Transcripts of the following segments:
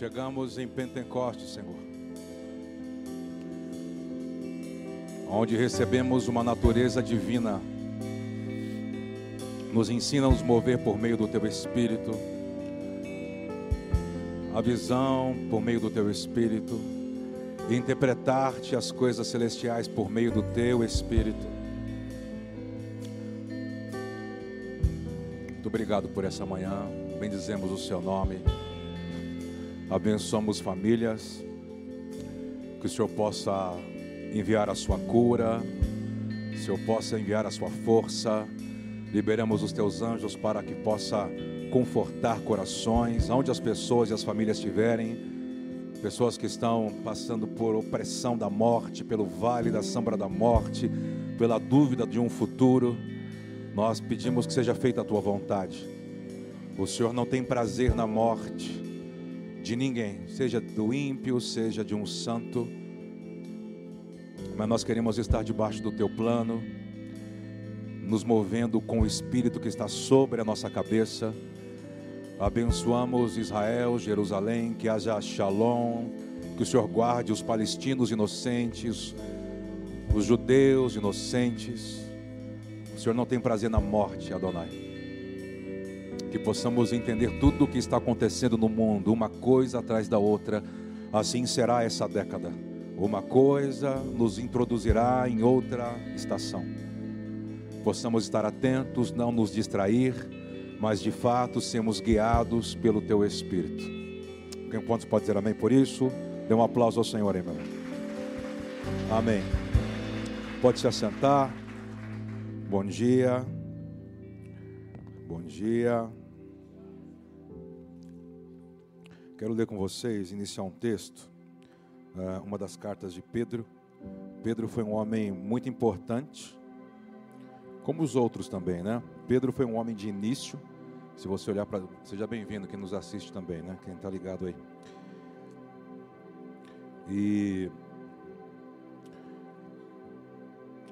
Chegamos em Pentecostes, Senhor. Onde recebemos uma natureza divina. Nos ensina a nos mover por meio do Teu Espírito. A visão por meio do Teu Espírito. E interpretar-te as coisas celestiais por meio do Teu Espírito. Muito obrigado por essa manhã. Bendizemos o Seu nome abençoamos famílias, que o Senhor possa enviar a sua cura, que o Senhor possa enviar a sua força, liberamos os teus anjos para que possa confortar corações, onde as pessoas e as famílias estiverem, pessoas que estão passando por opressão da morte, pelo vale da sombra da morte, pela dúvida de um futuro, nós pedimos que seja feita a tua vontade. O Senhor não tem prazer na morte, de ninguém, seja do ímpio, seja de um santo, mas nós queremos estar debaixo do teu plano, nos movendo com o Espírito que está sobre a nossa cabeça. Abençoamos Israel, Jerusalém, que haja shalom, que o Senhor guarde os palestinos inocentes, os judeus inocentes. O Senhor não tem prazer na morte, Adonai que possamos entender tudo o que está acontecendo no mundo, uma coisa atrás da outra. Assim será essa década. Uma coisa nos introduzirá em outra estação. Possamos estar atentos, não nos distrair, mas de fato sermos guiados pelo Teu Espírito. Quem pode dizer amém por isso? Dê um aplauso ao Senhor, meu Amém. Pode se assentar. Bom dia. Bom dia. Quero ler com vocês, iniciar um texto, eh, uma das cartas de Pedro. Pedro foi um homem muito importante, como os outros também, né? Pedro foi um homem de início. Se você olhar para. Seja bem-vindo, quem nos assiste também, né? Quem está ligado aí. E.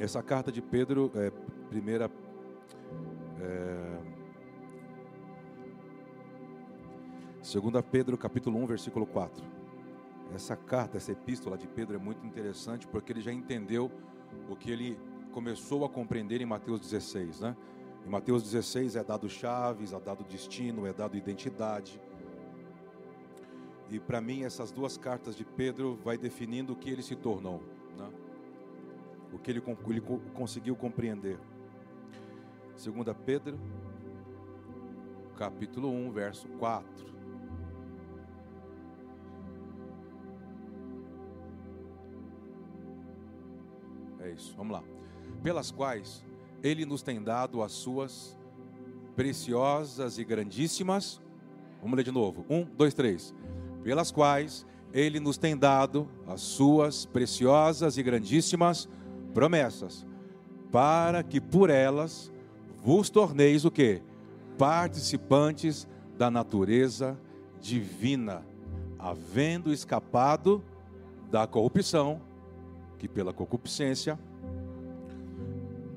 Essa carta de Pedro, é, primeira. É, Segunda Pedro, capítulo 1, versículo 4. Essa carta, essa epístola de Pedro é muito interessante porque ele já entendeu o que ele começou a compreender em Mateus 16, né? Em Mateus 16 é dado chaves, é dado destino, é dado identidade. E para mim essas duas cartas de Pedro vai definindo o que ele se tornou, né? O que ele, ele conseguiu compreender. Segunda Pedro, capítulo 1, verso 4. Isso, vamos lá. Pelas quais ele nos tem dado as suas preciosas e grandíssimas. Vamos ler de novo. Um, dois, três. Pelas quais ele nos tem dado as suas preciosas e grandíssimas promessas, para que por elas vos torneis o que? Participantes da natureza divina, havendo escapado da corrupção que pela concupiscência.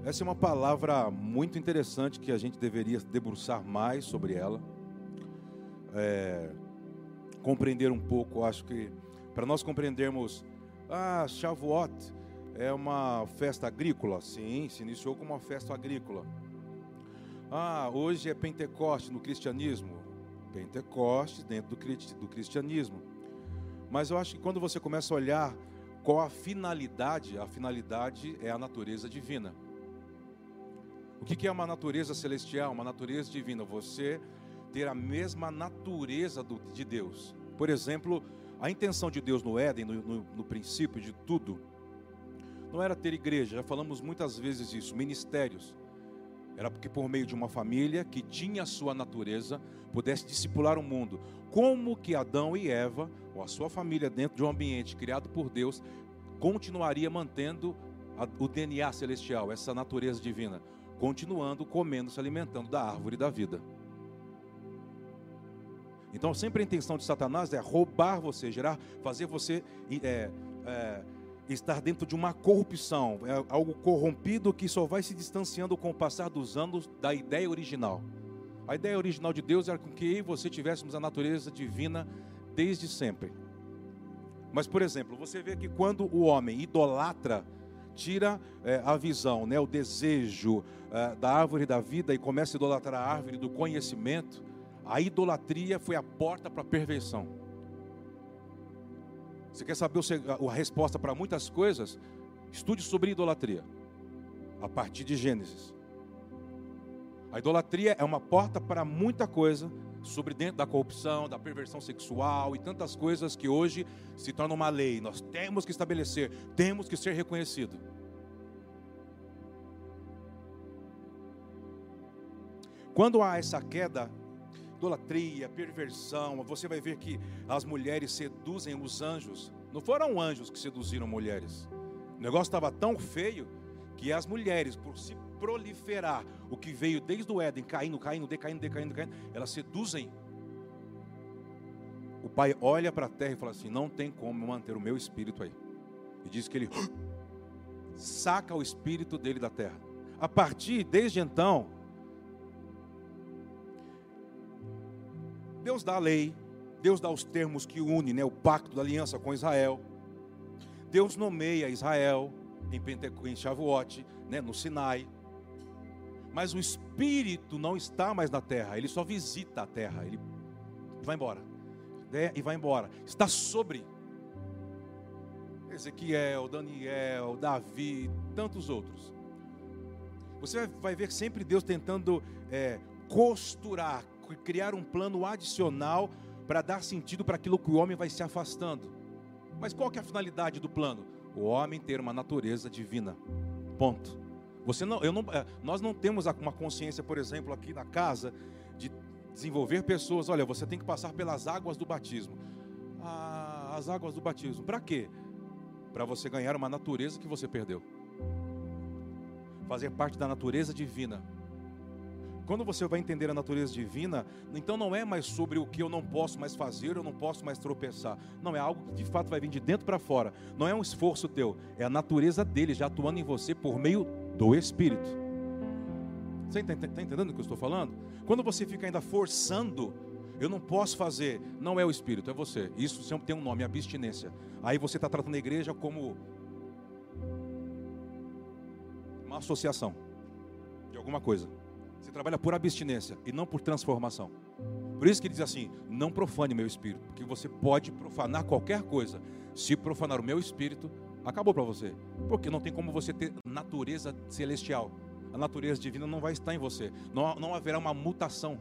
Essa é uma palavra muito interessante que a gente deveria debruçar mais sobre ela. É, compreender um pouco, acho que para nós compreendermos, ah, Shavuot é uma festa agrícola, sim, se iniciou como uma festa agrícola. Ah, hoje é Pentecoste no cristianismo, Pentecoste dentro do, cristianismo. Mas eu acho que quando você começa a olhar qual a finalidade? A finalidade é a natureza divina. O que é uma natureza celestial? Uma natureza divina. Você ter a mesma natureza de Deus. Por exemplo, a intenção de Deus no Éden, no, no, no princípio de tudo, não era ter igreja, já falamos muitas vezes isso, ministérios. Era porque por meio de uma família que tinha a sua natureza, pudesse discipular o mundo. Como que Adão e Eva ou a sua família dentro de um ambiente criado por Deus continuaria mantendo o DNA celestial, essa natureza divina, continuando comendo, se alimentando da árvore da vida. Então, sempre a intenção de Satanás é roubar você, gerar, fazer você é, é, estar dentro de uma corrupção, é algo corrompido que só vai se distanciando com o passar dos anos da ideia original. A ideia original de Deus era com que você tivéssemos a natureza divina desde sempre. Mas, por exemplo, você vê que quando o homem idolatra, tira é, a visão, né, o desejo é, da árvore da vida e começa a idolatrar a árvore do conhecimento, a idolatria foi a porta para a perversão. Você quer saber a resposta para muitas coisas? Estude sobre idolatria, a partir de Gênesis. A idolatria é uma porta para muita coisa sobre dentro da corrupção, da perversão sexual e tantas coisas que hoje se tornam uma lei. Nós temos que estabelecer, temos que ser reconhecido. Quando há essa queda, idolatria, perversão, você vai ver que as mulheres seduzem os anjos. Não foram anjos que seduziram mulheres. O negócio estava tão feio que as mulheres, por se proliferar o que veio desde o Éden, caindo, caindo, decaindo, decaindo, decaindo, elas seduzem. O pai olha para a terra e fala assim: não tem como manter o meu espírito aí. E diz que ele saca o espírito dele da terra. A partir, desde então, Deus dá a lei, Deus dá os termos que unem né, o pacto da aliança com Israel. Deus nomeia Israel em, Penteco, em Shavuot, né, no Sinai. Mas o Espírito não está mais na terra, ele só visita a terra, ele vai embora. Né? E vai embora. Está sobre Ezequiel, Daniel, Davi, tantos outros. Você vai ver sempre Deus tentando é, costurar, criar um plano adicional para dar sentido para aquilo que o homem vai se afastando. Mas qual que é a finalidade do plano? O homem ter uma natureza divina. Ponto. Você não, eu não, é, nós não temos uma consciência, por exemplo, aqui na casa, de desenvolver pessoas. Olha, você tem que passar pelas águas do batismo. Ah, as águas do batismo. Para quê? Para você ganhar uma natureza que você perdeu. Fazer parte da natureza divina. Quando você vai entender a natureza divina, então não é mais sobre o que eu não posso mais fazer, eu não posso mais tropeçar. Não, é algo que de fato vai vir de dentro para fora. Não é um esforço teu, é a natureza dele já atuando em você por meio do Espírito. Você está entendendo o que eu estou falando? Quando você fica ainda forçando, eu não posso fazer, não é o Espírito, é você. Isso sempre tem um nome, abstinência. Aí você está tratando a igreja como uma associação de alguma coisa. Você trabalha por abstinência e não por transformação. Por isso que ele diz assim: não profane meu espírito, porque você pode profanar qualquer coisa. Se profanar o meu espírito, acabou para você. Porque não tem como você ter natureza celestial. A natureza divina não vai estar em você. Não, não haverá uma mutação.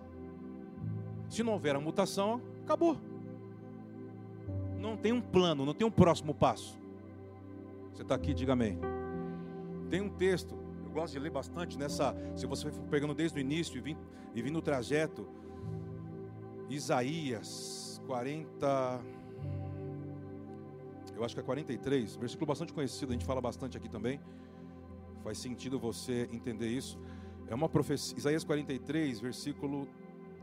Se não houver a mutação, acabou. Não tem um plano, não tem um próximo passo. Você está aqui, diga amém. Tem um texto, eu gosto de ler bastante nessa. Se você for pegando desde o início e vindo, e vindo no trajeto, Isaías 40 eu acho que é 43, versículo bastante conhecido, a gente fala bastante aqui também. Faz sentido você entender isso. É uma profecia, Isaías 43, versículo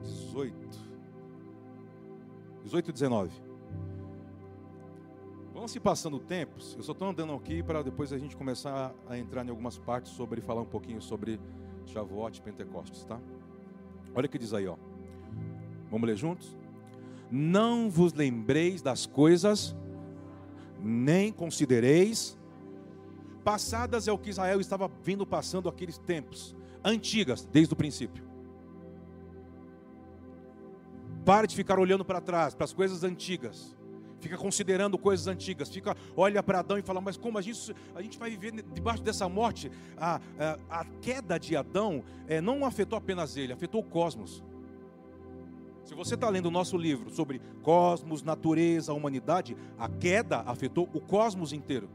18. 18 e 19. Vamos se passando tempos, eu só estou andando aqui para depois a gente começar a entrar em algumas partes sobre, falar um pouquinho sobre Shavuot e Pentecostes, tá? Olha o que diz aí, ó. Vamos ler juntos? Não vos lembreis das coisas nem considereis. Passadas é o que Israel estava vindo passando aqueles tempos, antigas, desde o princípio. Pare de ficar olhando para trás, para as coisas antigas. Fica considerando coisas antigas. Fica, olha para Adão e fala, mas como a gente, a gente vai viver debaixo dessa morte? A, a, a queda de Adão é, não afetou apenas ele, afetou o cosmos. Se você está lendo o nosso livro sobre cosmos, natureza, humanidade, a queda afetou o cosmos inteiro.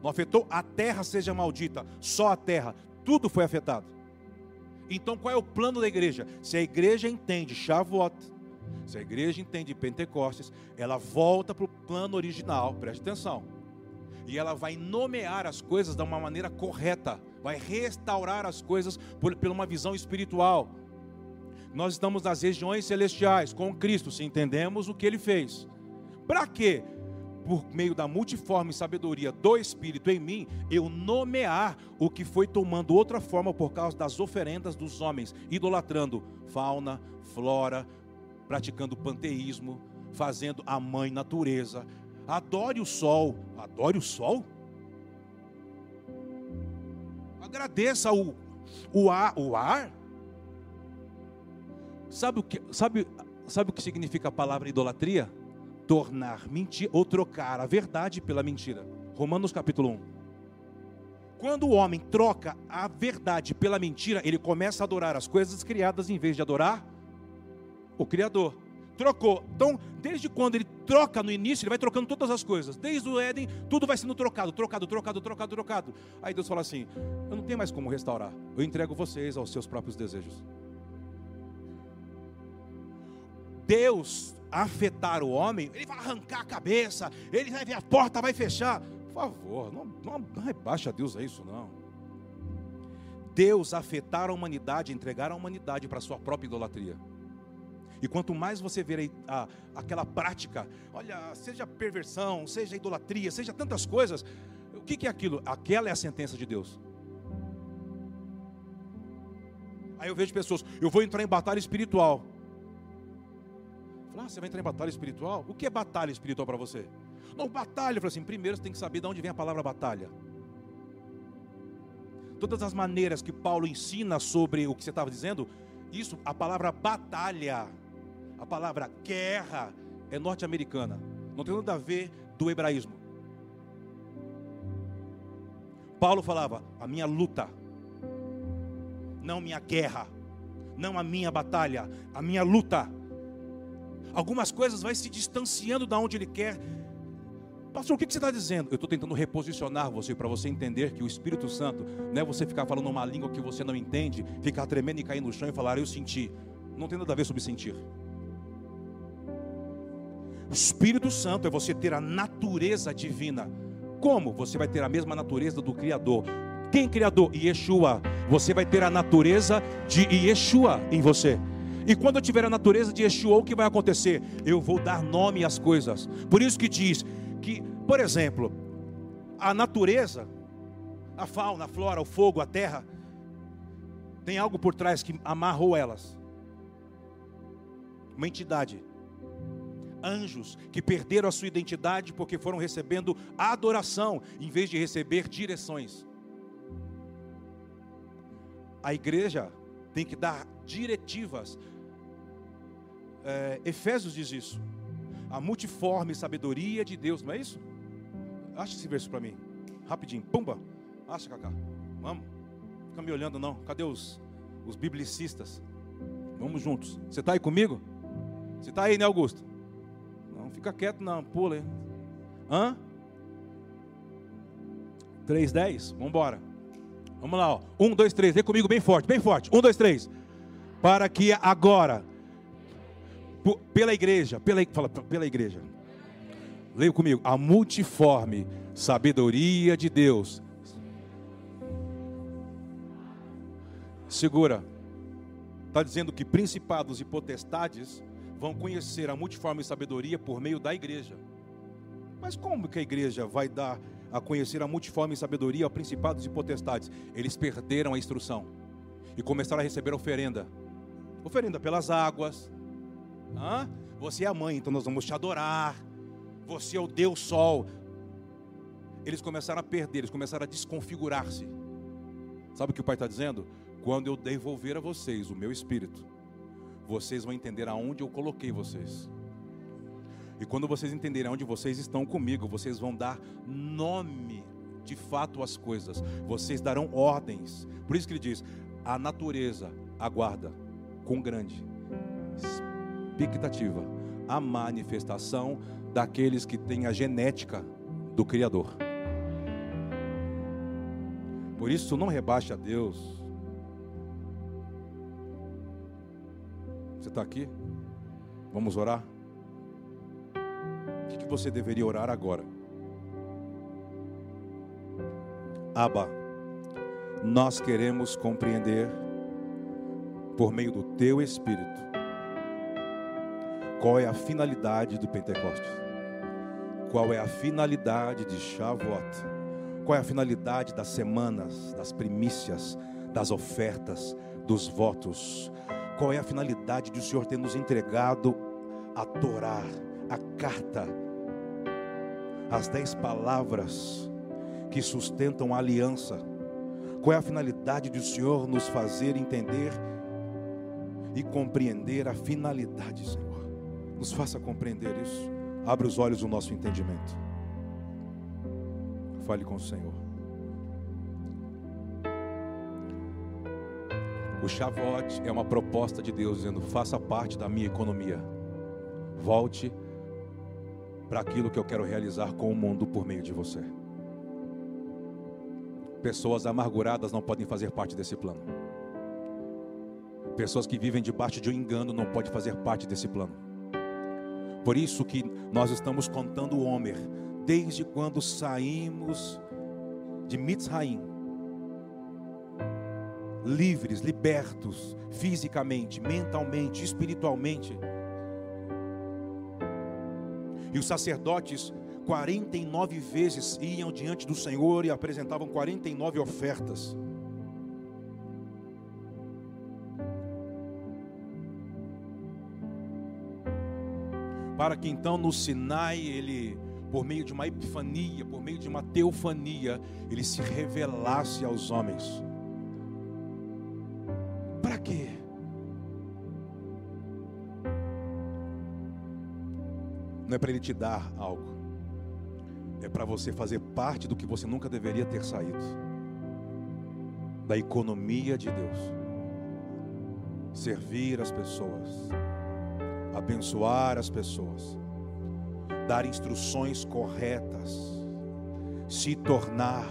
Não afetou a terra seja maldita, só a terra. Tudo foi afetado. Então qual é o plano da igreja? Se a igreja entende Shavuot, se a igreja entende Pentecostes, ela volta para o plano original, preste atenção. E ela vai nomear as coisas de uma maneira correta, vai restaurar as coisas por, por uma visão espiritual nós estamos nas regiões celestiais com Cristo, se entendemos o que ele fez. Para quê? Por meio da multiforme sabedoria do Espírito em mim, eu nomear o que foi tomando outra forma por causa das oferendas dos homens, idolatrando fauna, flora, praticando panteísmo, fazendo a mãe natureza. Adore o sol. Adore o sol? Agradeça o, o ar. O ar? Sabe o que, sabe, sabe o que significa a palavra idolatria? Tornar mentira ou trocar a verdade pela mentira. Romanos capítulo 1. Quando o homem troca a verdade pela mentira, ele começa a adorar as coisas criadas em vez de adorar o Criador. Trocou. Então, desde quando ele troca no início, ele vai trocando todas as coisas. Desde o Éden, tudo vai sendo trocado, trocado, trocado, trocado, trocado. Aí Deus fala assim: Eu não tenho mais como restaurar. Eu entrego vocês aos seus próprios desejos. Deus afetar o homem, ele vai arrancar a cabeça, ele vai ver a porta, vai fechar. Por favor, não, não, Deus a isso, não. Deus afetar a humanidade, entregar a humanidade para a sua própria idolatria. E quanto mais você ver a, aquela prática, olha, seja perversão, seja idolatria, seja tantas coisas, o que, que é aquilo? Aquela é a sentença de Deus. Aí eu vejo pessoas, eu vou entrar em batalha espiritual. Ah, você vai entrar em batalha espiritual? O que é batalha espiritual para você? Não, batalha, eu falei assim, primeiro você tem que saber de onde vem a palavra batalha. Todas as maneiras que Paulo ensina sobre o que você estava dizendo, isso, a palavra batalha a palavra guerra é norte-americana, não tem nada a ver do hebraísmo. Paulo falava: a minha luta, não minha guerra, não a minha batalha, a minha luta. Algumas coisas vai se distanciando da onde ele quer. Pastor, o que você está dizendo? Eu estou tentando reposicionar você para você entender que o Espírito Santo não é você ficar falando uma língua que você não entende, ficar tremendo e cair no chão e falar, eu senti. Não tem nada a ver sobre sentir. O Espírito Santo é você ter a natureza divina. Como? Você vai ter a mesma natureza do Criador. Quem Criador? Yeshua. Você vai ter a natureza de Yeshua em você. E quando eu tiver a natureza de Yeshua, o que vai acontecer? Eu vou dar nome às coisas. Por isso que diz que, por exemplo, a natureza, a fauna, a flora, o fogo, a terra, tem algo por trás que amarrou elas. Uma entidade anjos que perderam a sua identidade porque foram recebendo adoração em vez de receber direções. A igreja tem que dar diretivas. É, Efésios diz isso. A multiforme sabedoria de Deus, não é isso? Acha esse verso para mim, rapidinho. Pumba, acha, Cacá. Vamos. Fica me olhando, não. Cadê os, os biblicistas? Vamos juntos. Você está aí comigo? Você está aí, né, Augusto? fica quieto não, pula. Hã? 3, 10? Vamos embora. Vamos lá, ó. 1, 2, 3. Vem comigo bem forte, bem forte. 1, 2, 3. Para que agora, pela igreja, pela, fala, pela igreja. Leia comigo. A multiforme sabedoria de Deus. Segura. Está dizendo que principados e potestades vão conhecer a multiforme sabedoria por meio da igreja. Mas como que a igreja vai dar a conhecer a multiforme sabedoria aos principados e potestades? Eles perderam a instrução e começaram a receber oferenda. Oferenda pelas águas. Hã? Você é a mãe, então nós vamos te adorar. Você é o Deus Sol. Eles começaram a perder, eles começaram a desconfigurar-se. Sabe o que o Pai está dizendo? Quando eu devolver a vocês o meu espírito, vocês vão entender aonde eu coloquei vocês. E quando vocês entenderem onde vocês estão comigo, vocês vão dar nome de fato às coisas. Vocês darão ordens. Por isso que ele diz: a natureza aguarda com grande expectativa a manifestação daqueles que têm a genética do Criador. Por isso, não rebaixe a Deus Você está aqui? Vamos orar? O que, você deveria orar agora? Abba, nós queremos compreender, por meio do Teu Espírito, qual é a finalidade do Pentecostes, qual é a finalidade de Shavuot, qual é a finalidade das semanas, das primícias, das ofertas, dos votos, qual é a finalidade de o Senhor ter nos entregado a Torá, a carta, as dez palavras que sustentam a aliança. Qual é a finalidade do Senhor nos fazer entender e compreender a finalidade, Senhor? Nos faça compreender isso. Abre os olhos do nosso entendimento. Fale com o Senhor. O Shavuot é uma proposta de Deus dizendo: faça parte da minha economia. Volte para aquilo que eu quero realizar com o mundo por meio de você. Pessoas amarguradas não podem fazer parte desse plano. Pessoas que vivem debaixo de um engano não podem fazer parte desse plano. Por isso que nós estamos contando o Homer, desde quando saímos de Mitzraim, livres, libertos, fisicamente, mentalmente, espiritualmente. E os sacerdotes 49 vezes iam diante do Senhor e apresentavam 49 ofertas. Para que então no Sinai ele, por meio de uma epifania, por meio de uma teofania, ele se revelasse aos homens. Para quê? Não é para ele te dar algo é para você fazer parte do que você nunca deveria ter saído da economia de Deus. Servir as pessoas, abençoar as pessoas, dar instruções corretas, se tornar,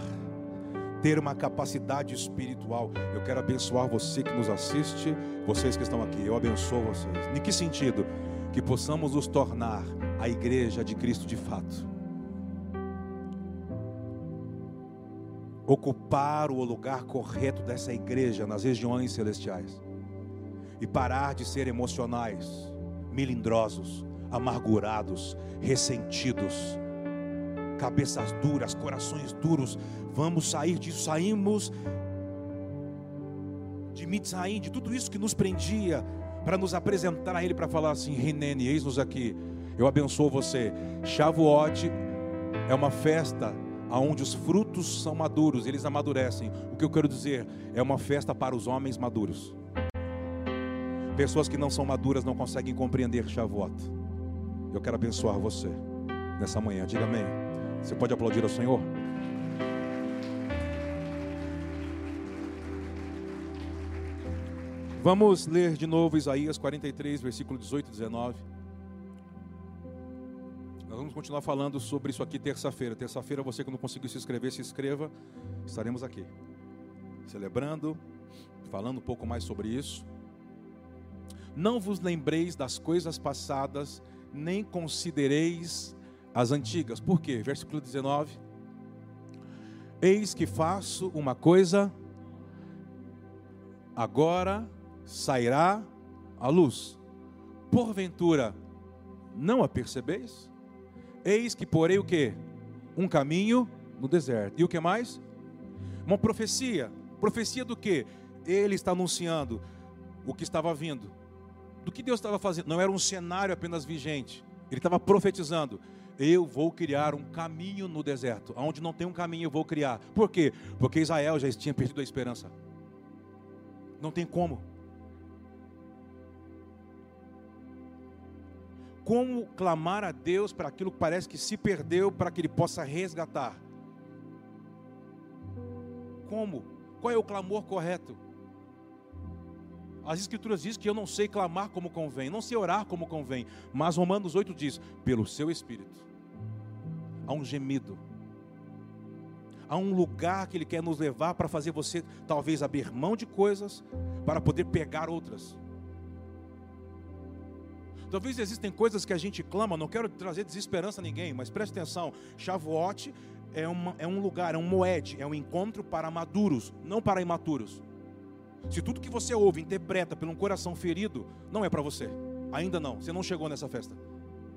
ter uma capacidade espiritual. Eu quero abençoar você que nos assiste, vocês que estão aqui, eu abençoo vocês. Em que sentido? Que possamos nos tornar a igreja de Cristo de fato ocupar o lugar correto dessa igreja nas regiões celestiais e parar de ser emocionais, melindrosos, amargurados, ressentidos, cabeças duras, corações duros. Vamos sair disso, saímos de Mitzraim, de tudo isso que nos prendia, para nos apresentar a Ele, para falar assim: Renene, eis-nos aqui, eu abençoo você. Shavuot é uma festa aonde os frutos são maduros, eles amadurecem. O que eu quero dizer é uma festa para os homens maduros. Pessoas que não são maduras não conseguem compreender Shavuot. Eu quero abençoar você nessa manhã. Diga amém. Você pode aplaudir ao Senhor? Vamos ler de novo Isaías 43, versículo 18 e 19. Nós vamos continuar falando sobre isso aqui terça-feira. Terça-feira, você que não conseguiu se inscrever, se inscreva. Estaremos aqui celebrando, falando um pouco mais sobre isso. Não vos lembreis das coisas passadas, nem considereis as antigas. Por quê? Versículo 19. Eis que faço uma coisa, agora sairá a luz. Porventura, não a percebeis? Eis que porei o que? Um caminho no deserto. E o que mais? Uma profecia. Profecia do que? Ele está anunciando o que estava vindo. Do que Deus estava fazendo? Não era um cenário apenas vigente. Ele estava profetizando. Eu vou criar um caminho no deserto. Onde não tem um caminho, eu vou criar. Por quê? Porque Israel já tinha perdido a esperança. Não tem como. como clamar a Deus para aquilo que parece que se perdeu, para que Ele possa resgatar. Como? Qual é o clamor correto? As Escrituras dizem que eu não sei clamar como convém, não sei orar como convém, mas Romanos 8 diz: pelo seu Espírito, há um gemido, há um lugar que Ele quer nos levar para fazer você, talvez, abrir mão de coisas, para poder pegar outras. Talvez existem coisas que a gente clama, não quero trazer desesperança a ninguém, mas preste atenção: Shavuot é, é um lugar, é um moed, é um encontro para maduros, não para imaturos. Se tudo que você ouve, interpreta por um coração ferido, não é para você. Ainda não, você não chegou nessa festa.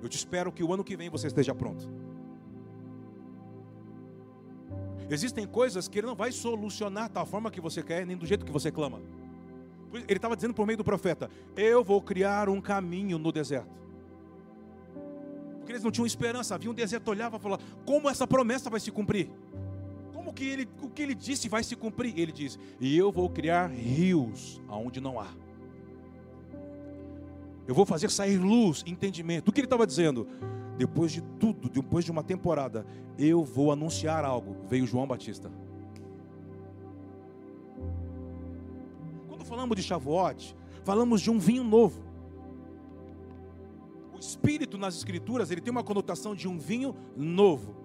Eu te espero que o ano que vem você esteja pronto. Existem coisas que ele não vai solucionar da forma que você quer, nem do jeito que você clama. Ele estava dizendo por meio do profeta: Eu vou criar um caminho no deserto. Porque eles não tinham esperança, havia um deserto, olhava e falava: como essa promessa vai se cumprir? Como que ele, o que ele disse vai se cumprir? Ele diz: e eu vou criar rios aonde não há. Eu vou fazer sair luz, entendimento. O que ele estava dizendo? Depois de tudo, depois de uma temporada, eu vou anunciar algo. Veio João Batista. Quando falamos de Shavuot, falamos de um vinho novo. O espírito nas escrituras, ele tem uma conotação de um vinho novo.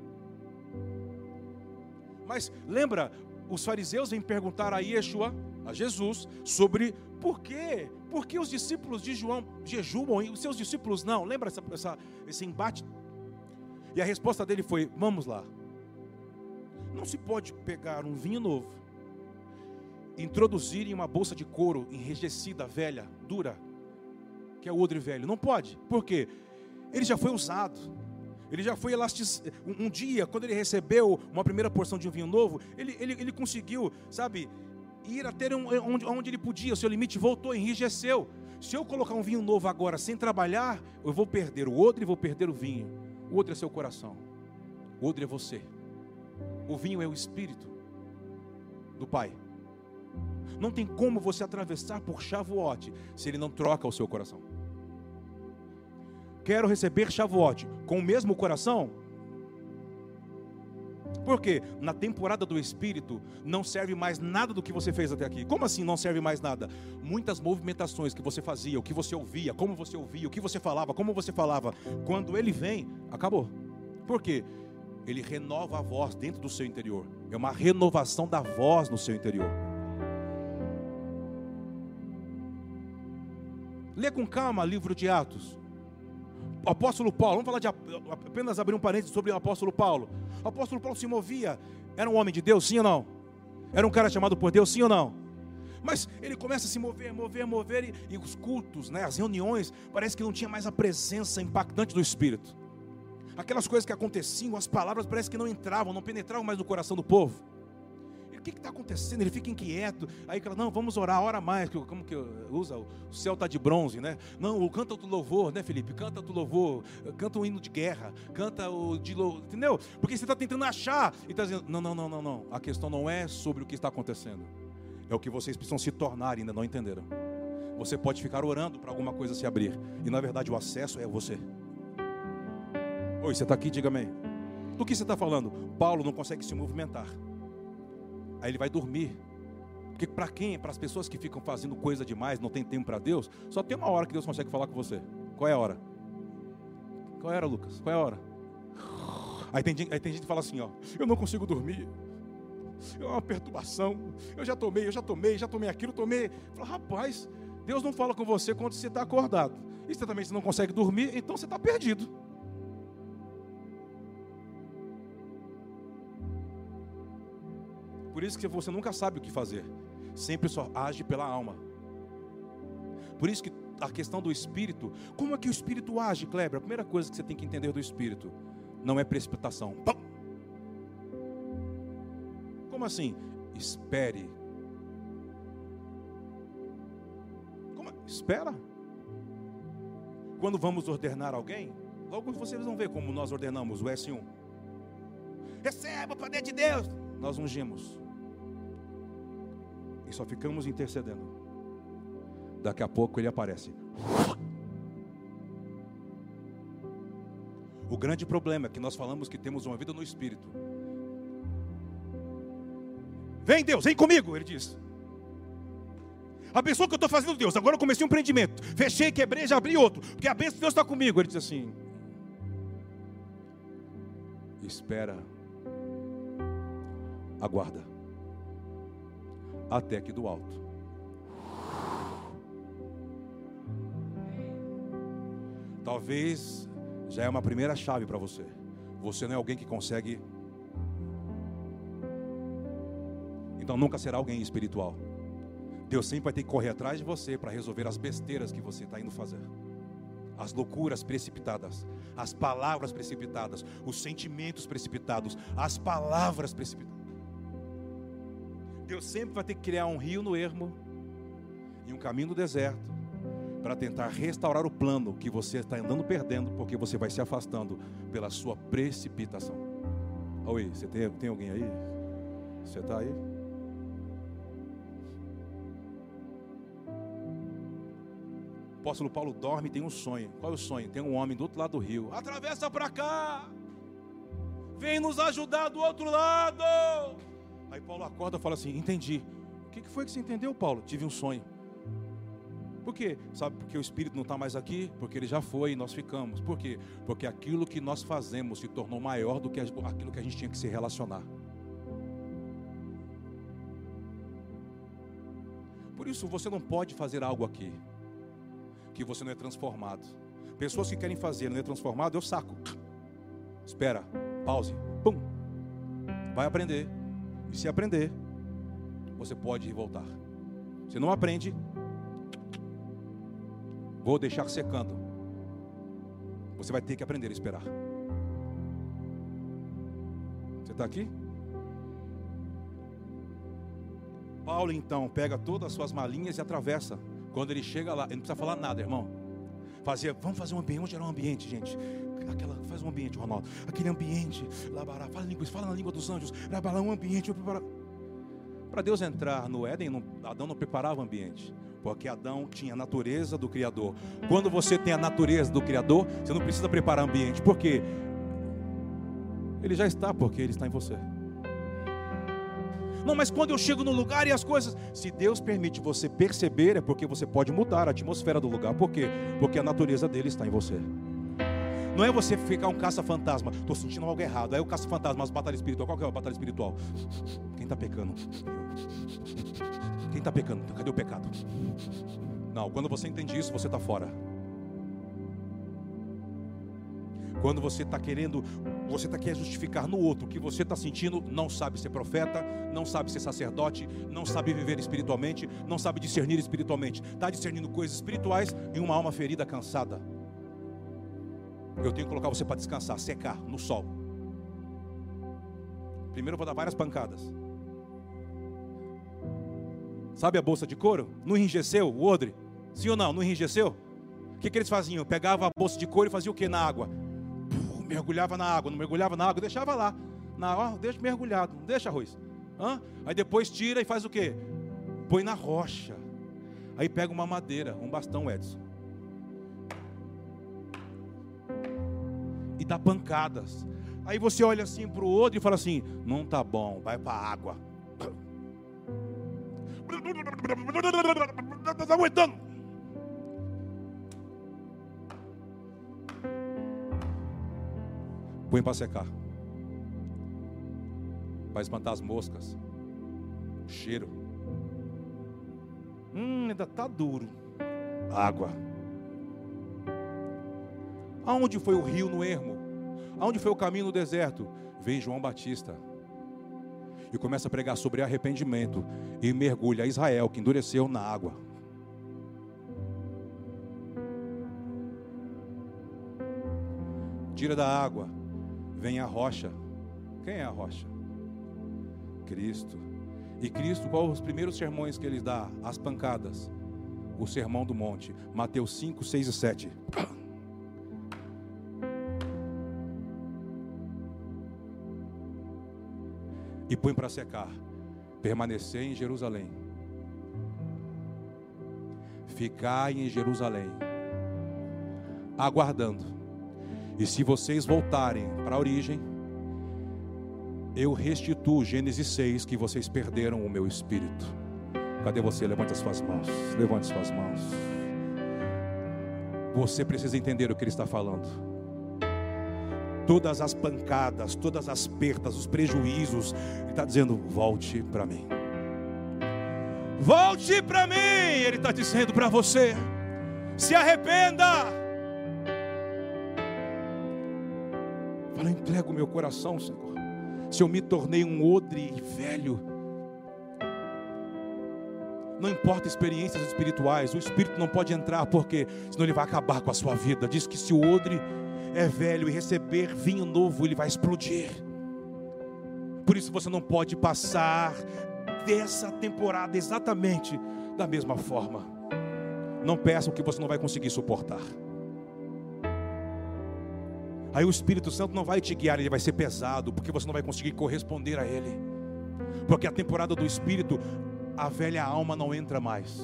Mas lembra, os fariseus vêm perguntar a Yeshua, a Jesus, sobre por quê? Por que os discípulos de João jejuam e os seus discípulos não? Lembra essa, essa, esse embate? E a resposta dele foi: vamos lá. Não se pode pegar um vinho novo, introduzir em uma bolsa de couro enrijecida, velha, dura, que é o odre velho. Não pode. Por quê? Ele já foi usado. Ele já foi elastizado. Um, um, dia, quando ele recebeu uma primeira porção de um vinho novo, ele, ele, ele conseguiu, sabe, ir até onde, onde ele podia. O seu limite voltou, enrijeceu. Se eu colocar um vinho novo agora sem trabalhar, eu vou perder o odre e vou perder o vinho. O odre é seu coração. O odre é você. O vinho é o espírito do Pai. Não tem como você atravessar por Shavuot se ele não troca o seu coração. Quero receber Shavuot com o mesmo coração? Porque na temporada do Espírito não serve mais nada do que você fez até aqui. Como assim não serve mais nada? Muitas movimentações que você fazia, o que você ouvia, como você ouvia, o que você falava, como você falava, quando ele vem, acabou. Por quê? Ele renova a voz dentro do seu interior. É uma renovação da voz no seu interior. Lê com calma livro de Atos. O apóstolo Paulo, vamos falar de apenas abrir um parênteses sobre o apóstolo Paulo. O apóstolo Paulo se movia, era um homem de Deus, sim ou não? Era um cara chamado por Deus, sim ou não? Mas ele começa a se mover, mover, mover, e, e os cultos, né, as reuniões, parece que não tinha mais a presença impactante do Espírito. Aquelas coisas que aconteciam, as palavras parece que não entravam, não penetravam mais no coração do povo que está acontecendo? Ele fica inquieto. Aí fala, não, vamos orar, ora mais. Como que usa? O céu está de bronze, né? Não, canta o louvor, né, Felipe? Canta o louvor, canta um hino de guerra, canta o de louvor, entendeu? Porque você está tentando achar e está dizendo, não, não, não, não, não. A questão não é sobre o que está acontecendo. É o que vocês precisam se tornar, ainda não entenderam. Você pode ficar orando para alguma coisa se abrir. E na verdade o acesso é você. Oi, você está aqui, diga amém. Do que você está falando? Paulo não consegue se movimentar. Aí ele vai dormir. Porque para quem? Para as pessoas que ficam fazendo coisa demais, não tem tempo para Deus, só tem uma hora que Deus consegue falar com você. Qual é a hora? Qual era, Lucas? Qual é a hora? Aí tem, aí tem gente que fala assim, ó, eu não consigo dormir. É uma perturbação. Eu já tomei, eu já tomei, já tomei aquilo, tomei. Fala, rapaz, Deus não fala com você quando você está acordado. E você também se não consegue dormir, então você está perdido. Por isso que você nunca sabe o que fazer. Sempre só age pela alma. Por isso que a questão do espírito, como é que o espírito age, Kleber? A primeira coisa que você tem que entender do espírito não é precipitação. Como assim? Espere. Como? Espera. Quando vamos ordenar alguém, logo vocês vão ver como nós ordenamos o S1. Receba o poder de Deus. Nós ungimos só ficamos intercedendo. Daqui a pouco ele aparece. O grande problema é que nós falamos que temos uma vida no espírito. Vem Deus, vem comigo, ele diz. A pessoa que eu estou fazendo, Deus, agora eu comecei um empreendimento. Fechei, quebrei, já abri outro. Porque a bênção de Deus está comigo. Ele diz assim: Espera, aguarda até que do alto. Talvez já é uma primeira chave para você. Você não é alguém que consegue. Então nunca será alguém espiritual. Deus sempre vai ter que correr atrás de você para resolver as besteiras que você está indo fazer. As loucuras precipitadas, as palavras precipitadas, os sentimentos precipitados, as palavras precipitadas. Deus sempre vai ter que criar um rio no ermo e um caminho no deserto para tentar restaurar o plano que você está andando perdendo, porque você vai se afastando pela sua precipitação. Oi, você tem, tem alguém aí? Você está aí? O apóstolo Paulo dorme e tem um sonho. Qual é o sonho? Tem um homem do outro lado do rio. Atravessa para cá. Vem nos ajudar do outro lado. Aí Paulo acorda e fala assim: Entendi. O que foi que você entendeu, Paulo? Tive um sonho. Por quê? Sabe, porque o Espírito não está mais aqui, porque ele já foi e nós ficamos. Por quê? Porque aquilo que nós fazemos se tornou maior do que aquilo que a gente tinha que se relacionar. Por isso você não pode fazer algo aqui que você não é transformado. Pessoas que querem fazer não é transformado, eu saco. Espera, pause, pum. Vai aprender. E se aprender, você pode voltar. Se não aprende, vou deixar secando. Você vai ter que aprender a esperar. Você está aqui? Paulo então pega todas as suas malinhas e atravessa. Quando ele chega lá, ele não precisa falar nada, irmão. Fazia, vamos fazer um ambiente, vamos gerar um ambiente, gente. Aquela, faz um ambiente, Ronaldo. Aquele ambiente, labará, fala, língua, fala na língua dos anjos, labará um ambiente, Para Deus entrar no Éden, não, Adão não preparava o ambiente. Porque Adão tinha a natureza do Criador. Quando você tem a natureza do Criador, você não precisa preparar ambiente. Por quê? Ele já está, porque ele está em você. Não, mas quando eu chego no lugar e as coisas. Se Deus permite você perceber, é porque você pode mudar a atmosfera do lugar. Por quê? Porque a natureza dele está em você. Não é você ficar um caça-fantasma. Estou sentindo algo errado. Aí o caça-fantasma, as batalhas espirituais. Qual que é a batalha espiritual? Quem está pecando? Quem está pecando? Cadê o pecado? Não, quando você entende isso, você está fora. Quando você está querendo, você está querendo justificar no outro o que você está sentindo, não sabe ser profeta, não sabe ser sacerdote, não sabe viver espiritualmente, não sabe discernir espiritualmente, está discernindo coisas espirituais em uma alma ferida, cansada. Eu tenho que colocar você para descansar, secar no sol. Primeiro eu vou dar várias pancadas. Sabe a bolsa de couro? Não enrijeceu o odre? Sim ou não? Não enrijeceu? O que, que eles faziam? Pegava a bolsa de couro e fazia o que na água? Mergulhava na água, não mergulhava na água, deixava lá. Na água, deixa mergulhado, não deixa arroz. Hã? Aí depois tira e faz o que? Põe na rocha. Aí pega uma madeira, um bastão, Edson. E dá pancadas. Aí você olha assim para o outro e fala assim: não tá bom, vai para a água. Está aguentando. Põe para secar. Para espantar as moscas. O cheiro. Hum, ainda está duro. Água. Aonde foi o rio no ermo? Aonde foi o caminho no deserto? Vem João Batista. E começa a pregar sobre arrependimento. E mergulha Israel, que endureceu na água. Tira da água vem a rocha. Quem é a rocha? Cristo. E Cristo, qual os primeiros sermões que ele dá? As pancadas. O sermão do monte. Mateus 5, 6 e 7. E põe para secar. Permanecer em Jerusalém. Ficar em Jerusalém. Aguardando e se vocês voltarem para a origem, eu restituo Gênesis 6 que vocês perderam o meu espírito. Cadê você? Levante as suas mãos. Levante as suas mãos. Você precisa entender o que ele está falando. Todas as pancadas, todas as perdas, os prejuízos, ele está dizendo: volte para mim. Volte para mim, ele está dizendo para você. Se arrependa. Fala, entrego meu coração, Senhor. Se eu me tornei um odre velho, não importa experiências espirituais, o espírito não pode entrar, porque senão ele vai acabar com a sua vida. Diz que se o odre é velho e receber vinho novo, ele vai explodir. Por isso você não pode passar dessa temporada exatamente da mesma forma. não peça o que você não vai conseguir suportar. Aí o Espírito Santo não vai te guiar, ele vai ser pesado, porque você não vai conseguir corresponder a ele. Porque a temporada do Espírito, a velha alma não entra mais.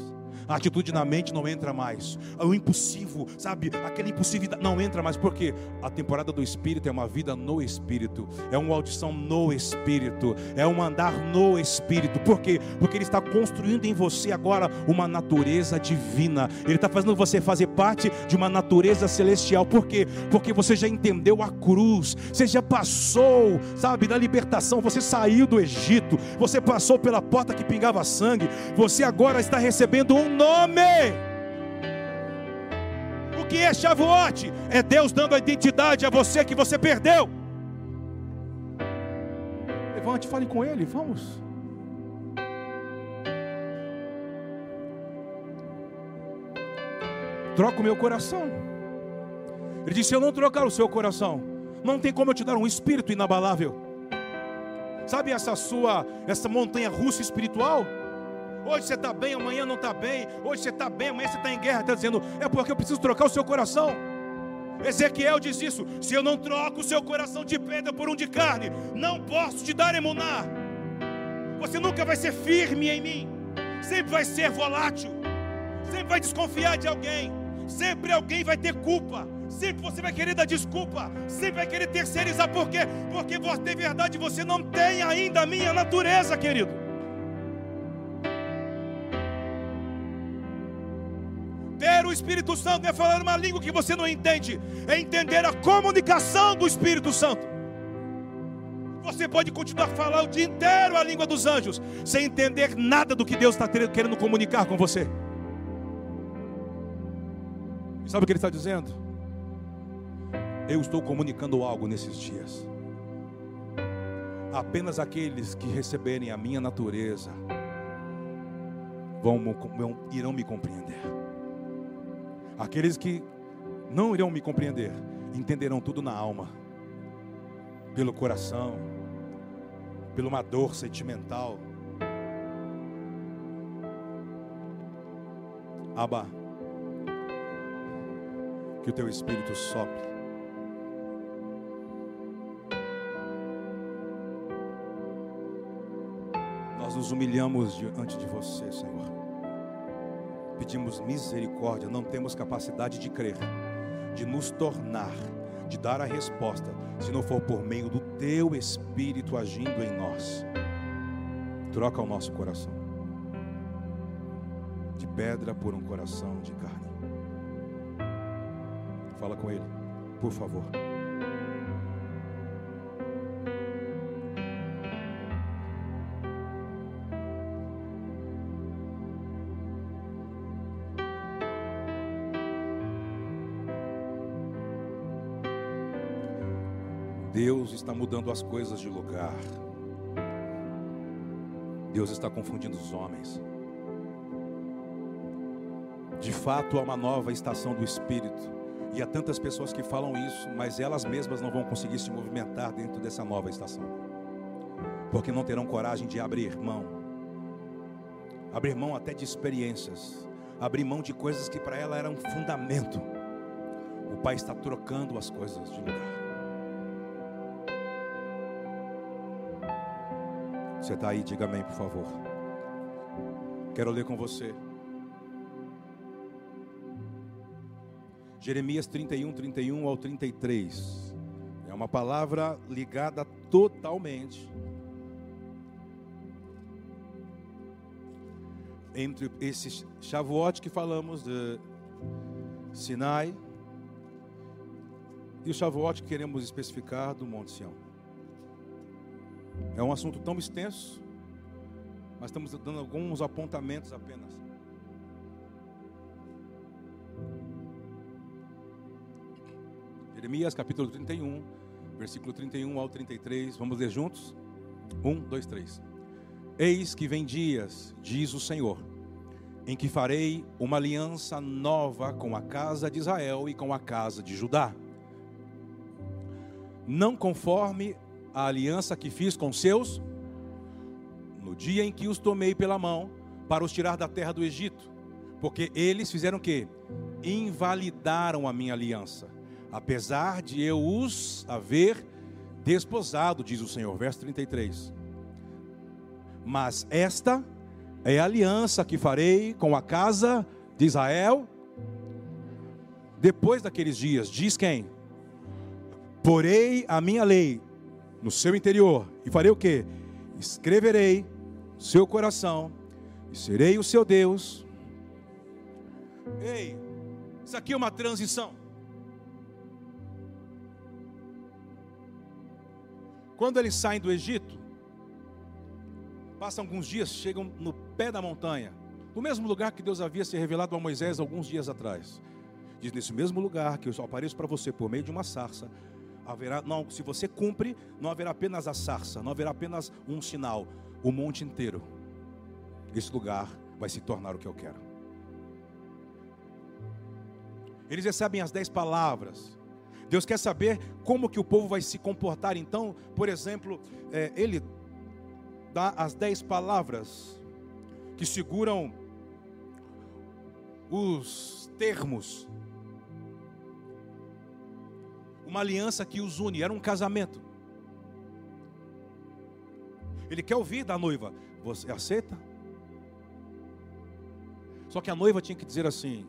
A atitude na mente não entra mais. O impossível, sabe? Aquela impulsividade não entra mais. Porque a temporada do Espírito é uma vida no Espírito. É uma audição no Espírito. É um andar no Espírito. Por quê? Porque Ele está construindo em você agora uma natureza divina. Ele está fazendo você fazer parte de uma natureza celestial. Por quê? Porque você já entendeu a cruz. Você já passou, sabe, da libertação. Você saiu do Egito. Você passou pela porta que pingava sangue. Você agora está recebendo um nome. O que é Shavuot? É Deus dando a identidade a você que você perdeu. Levante, fale com Ele, vamos. Troca o meu coração. Ele disse: Se eu não trocar o seu coração, não tem como eu te dar um espírito inabalável. Sabe essa sua, essa montanha russa espiritual? Hoje você está bem, amanhã não está bem. Hoje você está bem, amanhã você está em guerra. Está dizendo, é porque eu preciso trocar o seu coração. Ezequiel diz isso: se eu não troco o seu coração de pedra por um de carne, não posso te dar emunar. Você nunca vai ser firme em mim, sempre vai ser volátil, sempre vai desconfiar de alguém, sempre alguém vai ter culpa, sempre você vai querer dar desculpa, sempre vai querer terceirizar, por quê? Porque tem verdade, você não tem ainda a minha natureza, querido. Ter o Espírito Santo é falar uma língua que você não entende, é entender a comunicação do Espírito Santo. Você pode continuar a falar o dia inteiro a língua dos anjos, sem entender nada do que Deus está querendo comunicar com você. E sabe o que ele está dizendo? Eu estou comunicando algo nesses dias. Apenas aqueles que receberem a minha natureza vão, irão me compreender. Aqueles que não irão me compreender, entenderão tudo na alma, pelo coração, pela uma dor sentimental. Abba, que o teu espírito sopre. Nós nos humilhamos diante de você, Senhor pedimos misericórdia, não temos capacidade de crer, de nos tornar, de dar a resposta, se não for por meio do teu Espírito agindo em nós. Troca o nosso coração de pedra por um coração de carne. Fala com ele, por favor. Está mudando as coisas de lugar. Deus está confundindo os homens. De fato, há uma nova estação do Espírito. E há tantas pessoas que falam isso, mas elas mesmas não vão conseguir se movimentar dentro dessa nova estação. Porque não terão coragem de abrir mão. Abrir mão até de experiências. Abrir mão de coisas que para ela eram fundamento. O Pai está trocando as coisas de lugar. Você está aí, diga amém, por favor. Quero ler com você. Jeremias 31, 31 ao 33. É uma palavra ligada totalmente entre esse Shavuot que falamos de Sinai e o Shavuot que queremos especificar do Monte Sião. É um assunto tão extenso, mas estamos dando alguns apontamentos apenas. Jeremias capítulo 31, versículo 31 ao 33. Vamos ler juntos? Um, dois, três. Eis que vem dias, diz o Senhor, em que farei uma aliança nova com a casa de Israel e com a casa de Judá. Não conforme a aliança que fiz com seus, no dia em que os tomei pela mão para os tirar da terra do Egito, Porque eles fizeram o quê? Invalidaram a minha aliança, apesar de eu os haver desposado, diz o Senhor, verso 33. Mas esta é a aliança que farei com a casa de Israel depois daqueles dias, diz quem? Porei a minha lei no seu interior e farei o que? Escreverei seu coração e serei o seu Deus. Ei, isso aqui é uma transição. Quando eles saem do Egito, passam alguns dias, chegam no pé da montanha, no mesmo lugar que Deus havia se revelado a Moisés alguns dias atrás. Diz: Nesse mesmo lugar que eu apareço para você por meio de uma sarça, haverá, não, se você cumpre, não haverá apenas a sarça, não haverá apenas um sinal, o monte inteiro. Esse lugar vai se tornar o que eu quero. Eles recebem as dez palavras. Deus quer saber como que o povo vai se comportar. Então, por exemplo, é, Ele dá as dez palavras que seguram os termos uma aliança que os une, era um casamento. Ele quer ouvir da noiva: Você aceita? Só que a noiva tinha que dizer assim: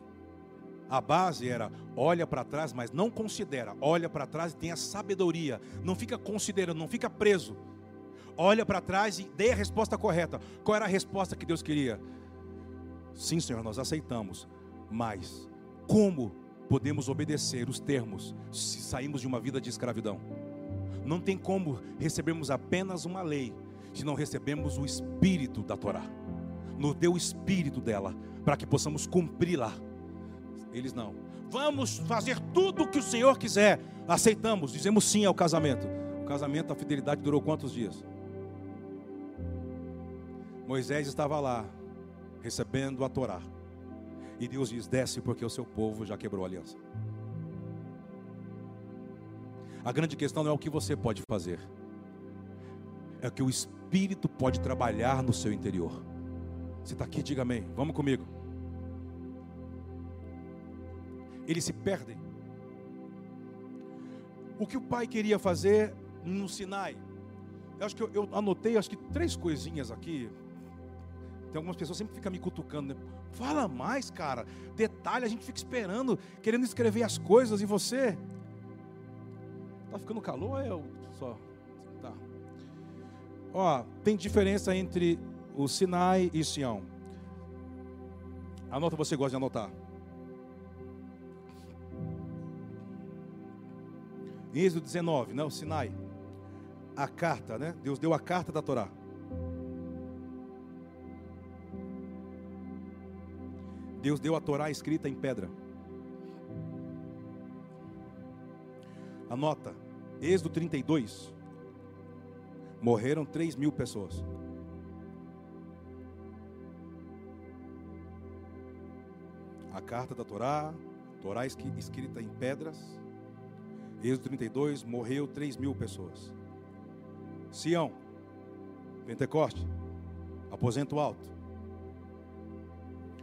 a base era olha para trás, mas não considera. Olha para trás e tenha sabedoria. Não fica considerando, não fica preso. Olha para trás e dê a resposta correta. Qual era a resposta que Deus queria? Sim, Senhor, nós aceitamos. Mas como podemos obedecer os termos se saímos de uma vida de escravidão. Não tem como recebermos apenas uma lei se não recebemos o espírito da Torá. Nos deu o espírito dela para que possamos cumpri-la. Eles não. Vamos fazer tudo o que o Senhor quiser. Aceitamos, dizemos sim ao casamento. O casamento, a fidelidade durou quantos dias? Moisés estava lá, recebendo a Torá. E Deus diz: desce, porque o seu povo já quebrou a aliança. A grande questão não é o que você pode fazer, é o que o Espírito pode trabalhar no seu interior. Você está aqui, diga amém. Vamos comigo. Eles se perdem. O que o pai queria fazer no Sinai? Eu acho que eu, eu anotei acho que três coisinhas aqui. Tem algumas pessoas sempre ficam me cutucando, né? Fala mais, cara. Detalhe, a gente fica esperando, querendo escrever as coisas e você. Tá ficando calor? É só. Tá. Ó, tem diferença entre o Sinai e Sião. Anota, você gosta de anotar. Êxodo 19, né, o Sinai. A carta, né? Deus deu a carta da Torá. Deus deu a Torá escrita em pedra. Anota, Êxodo 32. Morreram 3 mil pessoas. A carta da Torá, Torá escrita em pedras. Êxodo 32, morreu 3 mil pessoas. Sião, Pentecoste, aposento alto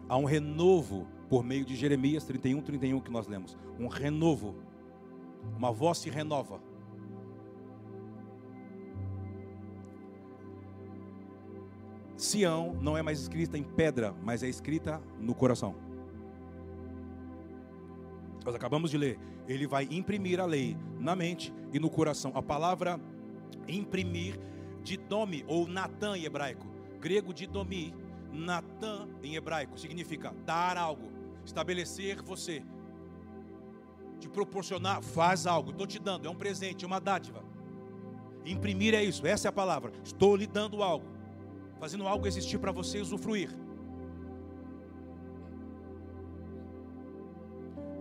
há um renovo por meio de Jeremias 31, 31 que nós lemos. Um renovo. Uma voz se renova. Sião não é mais escrita em pedra, mas é escrita no coração. Nós acabamos de ler. Ele vai imprimir a lei na mente e no coração. A palavra imprimir, de dome ou natan em hebraico, grego de domi, Natan em hebraico significa dar algo, estabelecer você, te proporcionar, faz algo, estou te dando, é um presente, é uma dádiva. Imprimir é isso, essa é a palavra. Estou lhe dando algo, fazendo algo existir para você usufruir.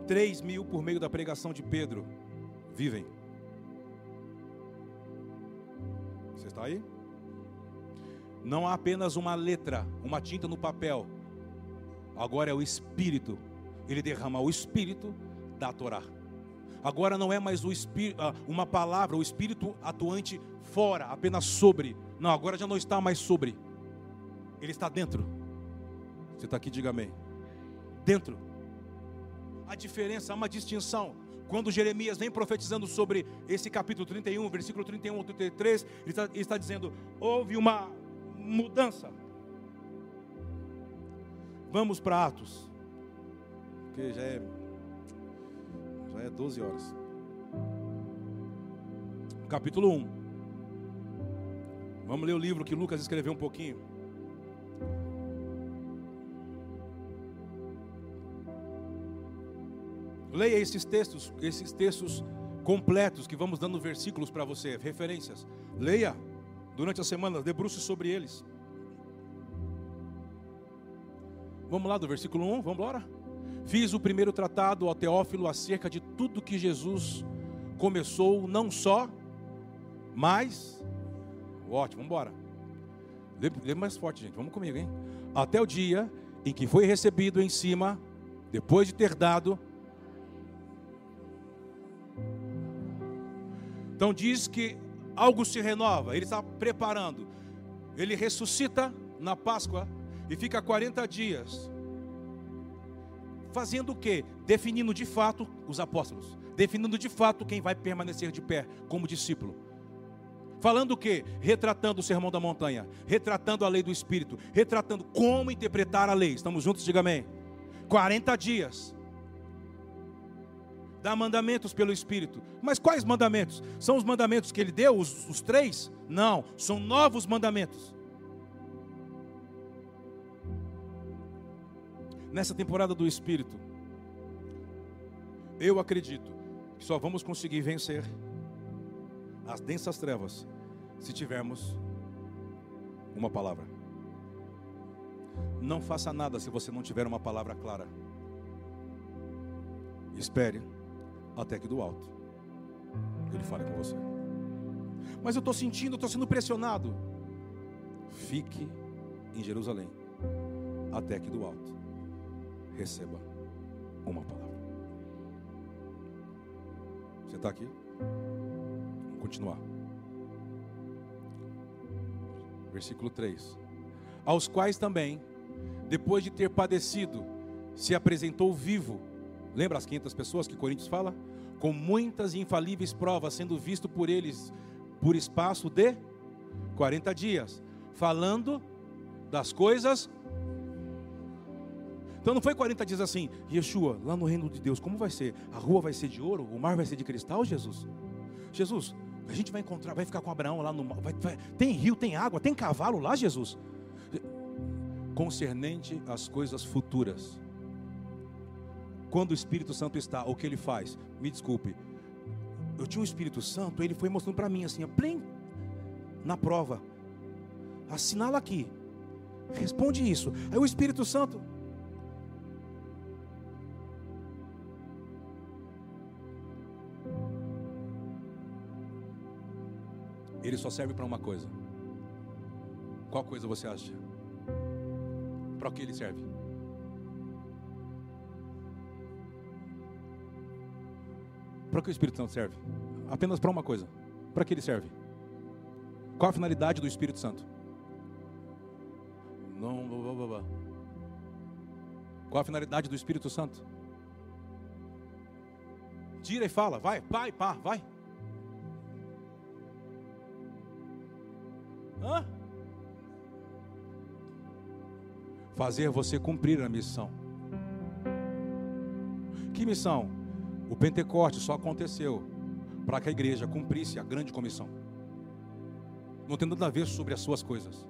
Três mil por meio da pregação de Pedro vivem. Você está aí? Não há apenas uma letra, uma tinta no papel. Agora é o Espírito. Ele derrama o Espírito da Torá. Agora não é mais espírito, ah, uma palavra, o Espírito atuante fora, apenas sobre. Não, agora já não está mais sobre. Ele está dentro. Você está aqui, diga amém. dentro. A diferença, há uma distinção. Quando Jeremias vem profetizando sobre esse capítulo 31, versículo 31 ao 33, ele está, ele está dizendo: houve uma mudança. Vamos para Atos, porque já é, já é 12 horas. Capítulo 1. Vamos ler o livro que Lucas escreveu um pouquinho. Leia esses textos, esses textos completos que vamos dando versículos para você, referências. Leia durante a semana, debruce sobre eles. Vamos lá do versículo 1, vamos embora? Fiz o primeiro tratado ao Teófilo acerca de tudo que Jesus começou, não só, mas. Ótimo, vamos embora. Lê, mais forte, gente, vamos comigo, hein? Até o dia em que foi recebido em cima, depois de ter dado Então diz que algo se renova, ele está preparando. Ele ressuscita na Páscoa e fica 40 dias. Fazendo o quê? Definindo de fato os apóstolos, definindo de fato quem vai permanecer de pé como discípulo. Falando o quê? Retratando o sermão da montanha, retratando a lei do Espírito, retratando como interpretar a lei. Estamos juntos, diga amém. 40 dias dá mandamentos pelo Espírito. Mas quais mandamentos? São os mandamentos que ele deu, os, os três? Não, são novos mandamentos. Nessa temporada do Espírito, eu acredito que só vamos conseguir vencer as densas trevas se tivermos uma palavra. Não faça nada se você não tiver uma palavra clara. Espere até que do alto ele fale com você. Mas eu estou sentindo, estou sendo pressionado. Fique em Jerusalém até que do alto receba uma palavra. Você está aqui? Vamos continuar. Versículo 3: Aos quais também, depois de ter padecido, se apresentou vivo Lembra as 500 pessoas que Coríntios fala? Com muitas e infalíveis provas, sendo visto por eles por espaço de 40 dias, falando das coisas. Então não foi 40 dias assim, Yeshua, lá no reino de Deus, como vai ser? A rua vai ser de ouro, o mar vai ser de cristal, Jesus? Jesus, a gente vai encontrar, vai ficar com Abraão lá no mar. Vai, vai, tem rio, tem água, tem cavalo lá, Jesus. Concernente às coisas futuras quando o Espírito Santo está, o que ele faz? Me desculpe. Eu tinha um Espírito Santo, ele foi mostrando para mim assim, plim, na prova. Assinala aqui. Responde isso. Aí o Espírito Santo. Ele só serve para uma coisa. Qual coisa você acha? Para que ele serve? Para que o Espírito Santo serve? Apenas para uma coisa. Para que ele serve? Qual a finalidade do Espírito Santo? Não, blá, blá, blá. Qual a finalidade do Espírito Santo? Tira e fala, vai, pai, pá, vai. Hã? Fazer você cumprir a missão. Que missão? O Pentecoste só aconteceu para que a igreja cumprisse a grande comissão. Não tem nada a ver sobre as suas coisas.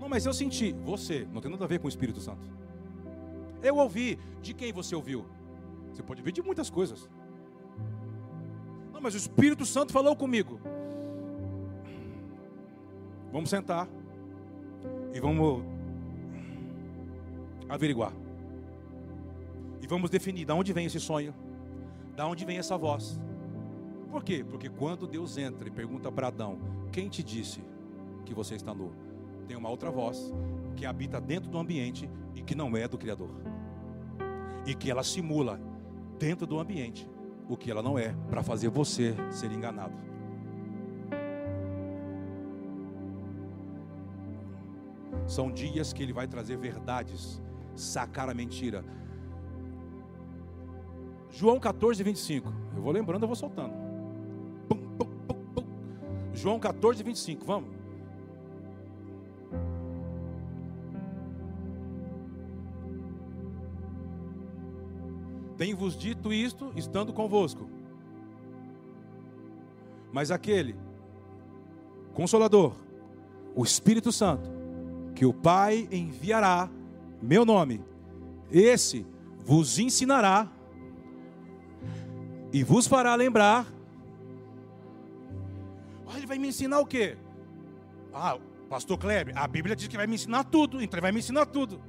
Não, mas eu senti, você, não tem nada a ver com o Espírito Santo. Eu ouvi, de quem você ouviu? Você pode ouvir de muitas coisas. Não, mas o Espírito Santo falou comigo. Vamos sentar e vamos averiguar. E vamos definir de onde vem esse sonho, de onde vem essa voz. Por quê? Porque quando Deus entra e pergunta para Adão: Quem te disse que você está nu? Tem uma outra voz que habita dentro do ambiente e que não é do Criador. E que ela simula dentro do ambiente o que ela não é, para fazer você ser enganado. São dias que ele vai trazer verdades, sacar a mentira. João 14, 25. Eu vou lembrando, eu vou soltando. Pum, pum, pum, João 14, 25. Vamos. Tenho-vos dito isto, estando convosco. Mas aquele Consolador, o Espírito Santo, que o Pai enviará, meu nome, esse vos ensinará e vos fará lembrar. Ah, ele vai me ensinar o quê? Ah, pastor Kleber, a Bíblia diz que vai me ensinar tudo, então ele vai me ensinar tudo.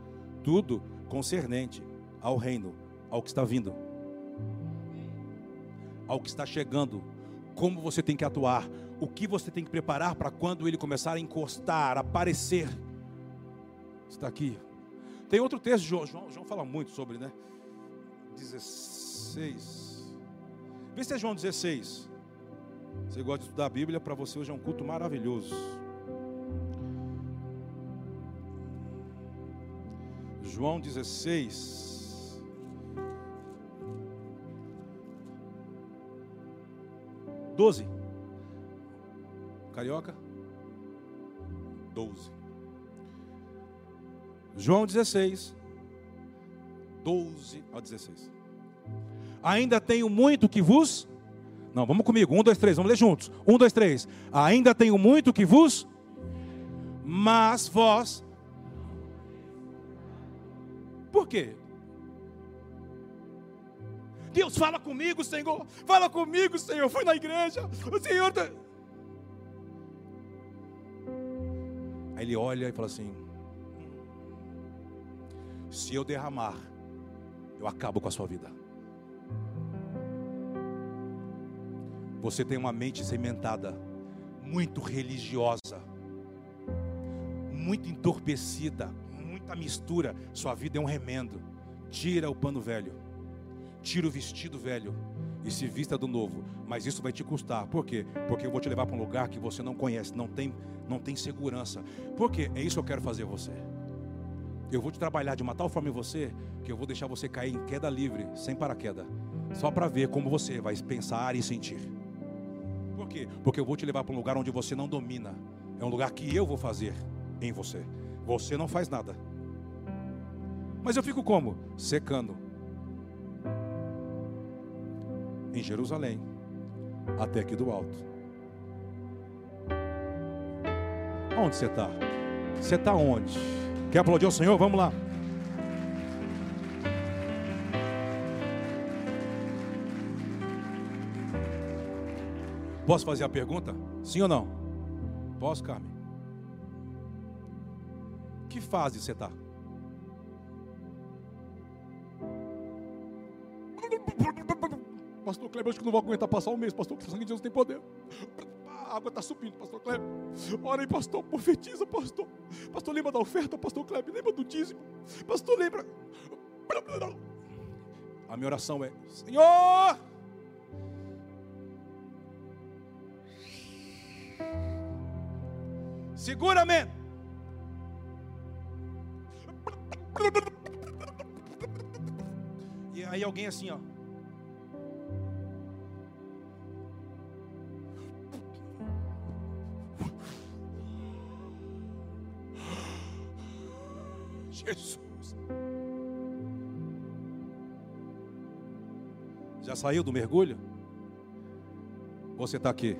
Tudo concernente ao reino, ao que está vindo, ao que está chegando, como você tem que atuar, o que você tem que preparar para quando ele começar a encostar, aparecer. Está aqui. Tem outro texto, João, João, João fala muito sobre, né? 16. Vê se é João 16. Você gosta de estudar a Bíblia, para você hoje é um culto maravilhoso. João 16. Doze. Carioca? 12. João 16, 12 a 16. Ainda tenho muito que vos. Não, vamos comigo. Um, dois, três, vamos ler juntos. Um, dois, três. Ainda tenho muito que vos. Mas vós. Por quê? Deus fala comigo, Senhor. Fala comigo, Senhor. Fui na igreja. O Senhor. Tá... Aí ele olha e fala assim: se eu derramar, eu acabo com a sua vida. Você tem uma mente cimentada, muito religiosa, muito entorpecida, muita mistura. Sua vida é um remendo. Tira o pano velho, tira o vestido velho e se vista do novo. Mas isso vai te custar. Por quê? Porque eu vou te levar para um lugar que você não conhece, não tem, não tem segurança. Por quê? É isso que eu quero fazer você. Eu vou te trabalhar de uma tal forma em você que eu vou deixar você cair em queda livre, sem paraquedas, só para ver como você vai pensar e sentir. Quê? Porque eu vou te levar para um lugar onde você não domina. É um lugar que eu vou fazer em você. Você não faz nada. Mas eu fico como? Secando em Jerusalém, até aqui do alto. Onde você está? Você está onde? Quer aplaudir ao Senhor? Vamos lá. Posso fazer a pergunta? Sim ou não? Posso, Carmen? Que fase você está? Pastor Kleber, acho que não vou aguentar passar um mês. Pastor, o sangue de Jesus tem poder. A água está subindo, pastor Kleber. Ora aí, pastor, profetiza, pastor. Pastor, lembra da oferta, pastor Kleber. Lembra do dízimo. Pastor, lembra. A minha oração é: Senhor. Segura-me. E aí alguém assim, ó. Jesus. Já saiu do mergulho? Você está aqui?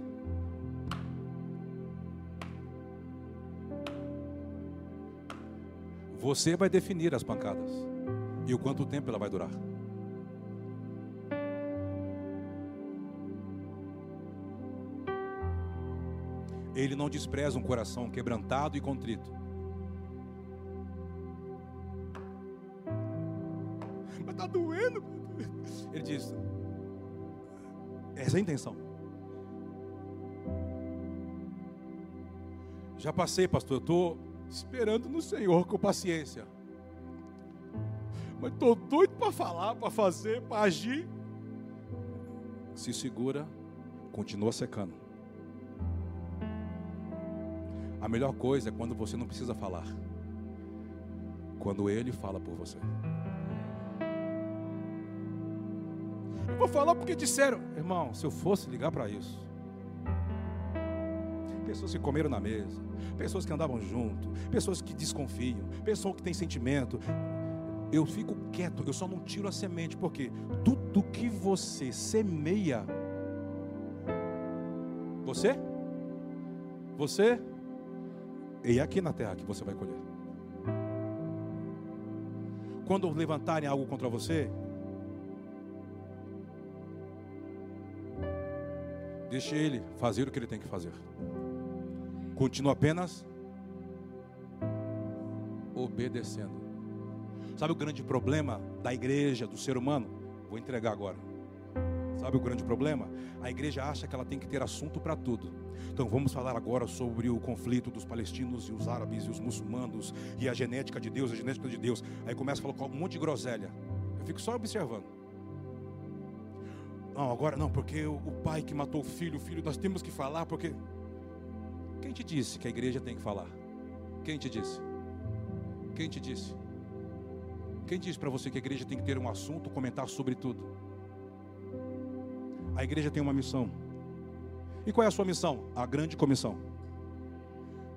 Você vai definir as pancadas e o quanto tempo ela vai durar. Ele não despreza um coração quebrantado e contrito. está doendo. Ele diz: essa é a intenção. Já passei, pastor, eu estou esperando no Senhor com paciência. Mas estou doido para falar, para fazer, para agir. Se segura, continua secando. A melhor coisa é quando você não precisa falar. quando Ele fala por você. Eu vou falar porque disseram, irmão, se eu fosse ligar para isso. Pessoas que comeram na mesa, pessoas que andavam junto, pessoas que desconfiam, pessoas que têm sentimento. Eu fico quieto, eu só não tiro a semente, porque tudo que você semeia, você, você, e é aqui na terra que você vai colher. Quando levantarem algo contra você, deixe ele fazer o que ele tem que fazer. Continua apenas obedecendo. Sabe o grande problema da igreja, do ser humano? Vou entregar agora. Sabe o grande problema? A igreja acha que ela tem que ter assunto para tudo. Então vamos falar agora sobre o conflito dos palestinos e os árabes e os muçulmanos e a genética de Deus, a genética de Deus. Aí começa a falar um monte de groselha. Eu fico só observando. Não, agora não, porque o, pai que matou o filho, o filho, nós temos que falar, porque. Quem te disse que a igreja tem que falar? Quem te disse? Quem te disse? Quem disse para você que a igreja tem que ter um assunto, comentar sobre tudo? A igreja tem uma missão. E qual é a sua missão? A grande comissão.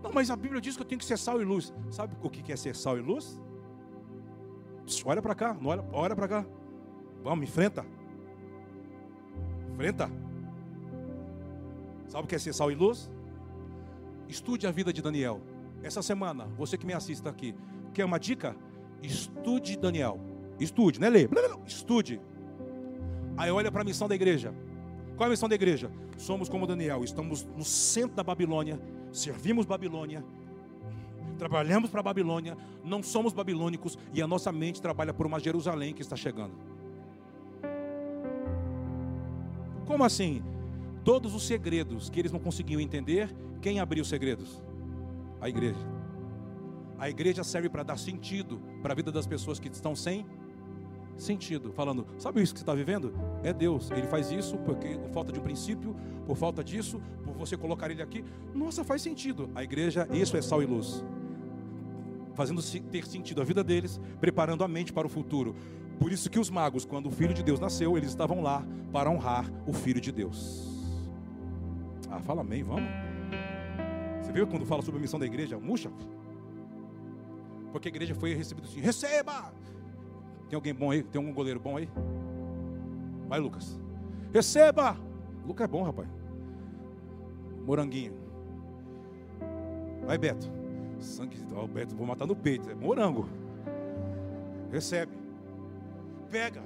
Não, mas a Bíblia diz que eu tenho que ser sal e luz. Sabe o que é ser sal e luz? Olha para cá, olha, olha para cá. Vamos, enfrenta. Enfrenta. Sabe o que é ser sal e luz? Estude a vida de Daniel. Essa semana, você que me assista aqui, quer uma dica? Estude Daniel. Estude, não é ler. Estude. Aí olha para a missão da igreja. Qual é a missão da igreja? Somos como Daniel, estamos no centro da Babilônia, servimos Babilônia, trabalhamos para a Babilônia, não somos babilônicos e a nossa mente trabalha por uma Jerusalém que está chegando. Como assim? Todos os segredos que eles não conseguiam entender, quem abriu os segredos? A igreja. A igreja serve para dar sentido para a vida das pessoas que estão sem sentido, falando, sabe isso que você está vivendo? É Deus, Ele faz isso porque por falta de um princípio, por falta disso, por você colocar Ele aqui, nossa, faz sentido. A igreja, isso é sal e luz, fazendo ter sentido a vida deles, preparando a mente para o futuro. Por isso que os magos, quando o Filho de Deus nasceu, eles estavam lá para honrar o Filho de Deus. Ah, fala amém, vamos. Viu quando fala sobre a missão da igreja? Murcha. Porque a igreja foi recebida assim: receba! Tem alguém bom aí? Tem algum goleiro bom aí? Vai, Lucas. Receba! Lucas é bom, rapaz. Moranguinho. Vai, Beto. Sangue, ó, Beto, vou matar no peito. É morango. Recebe. Pega.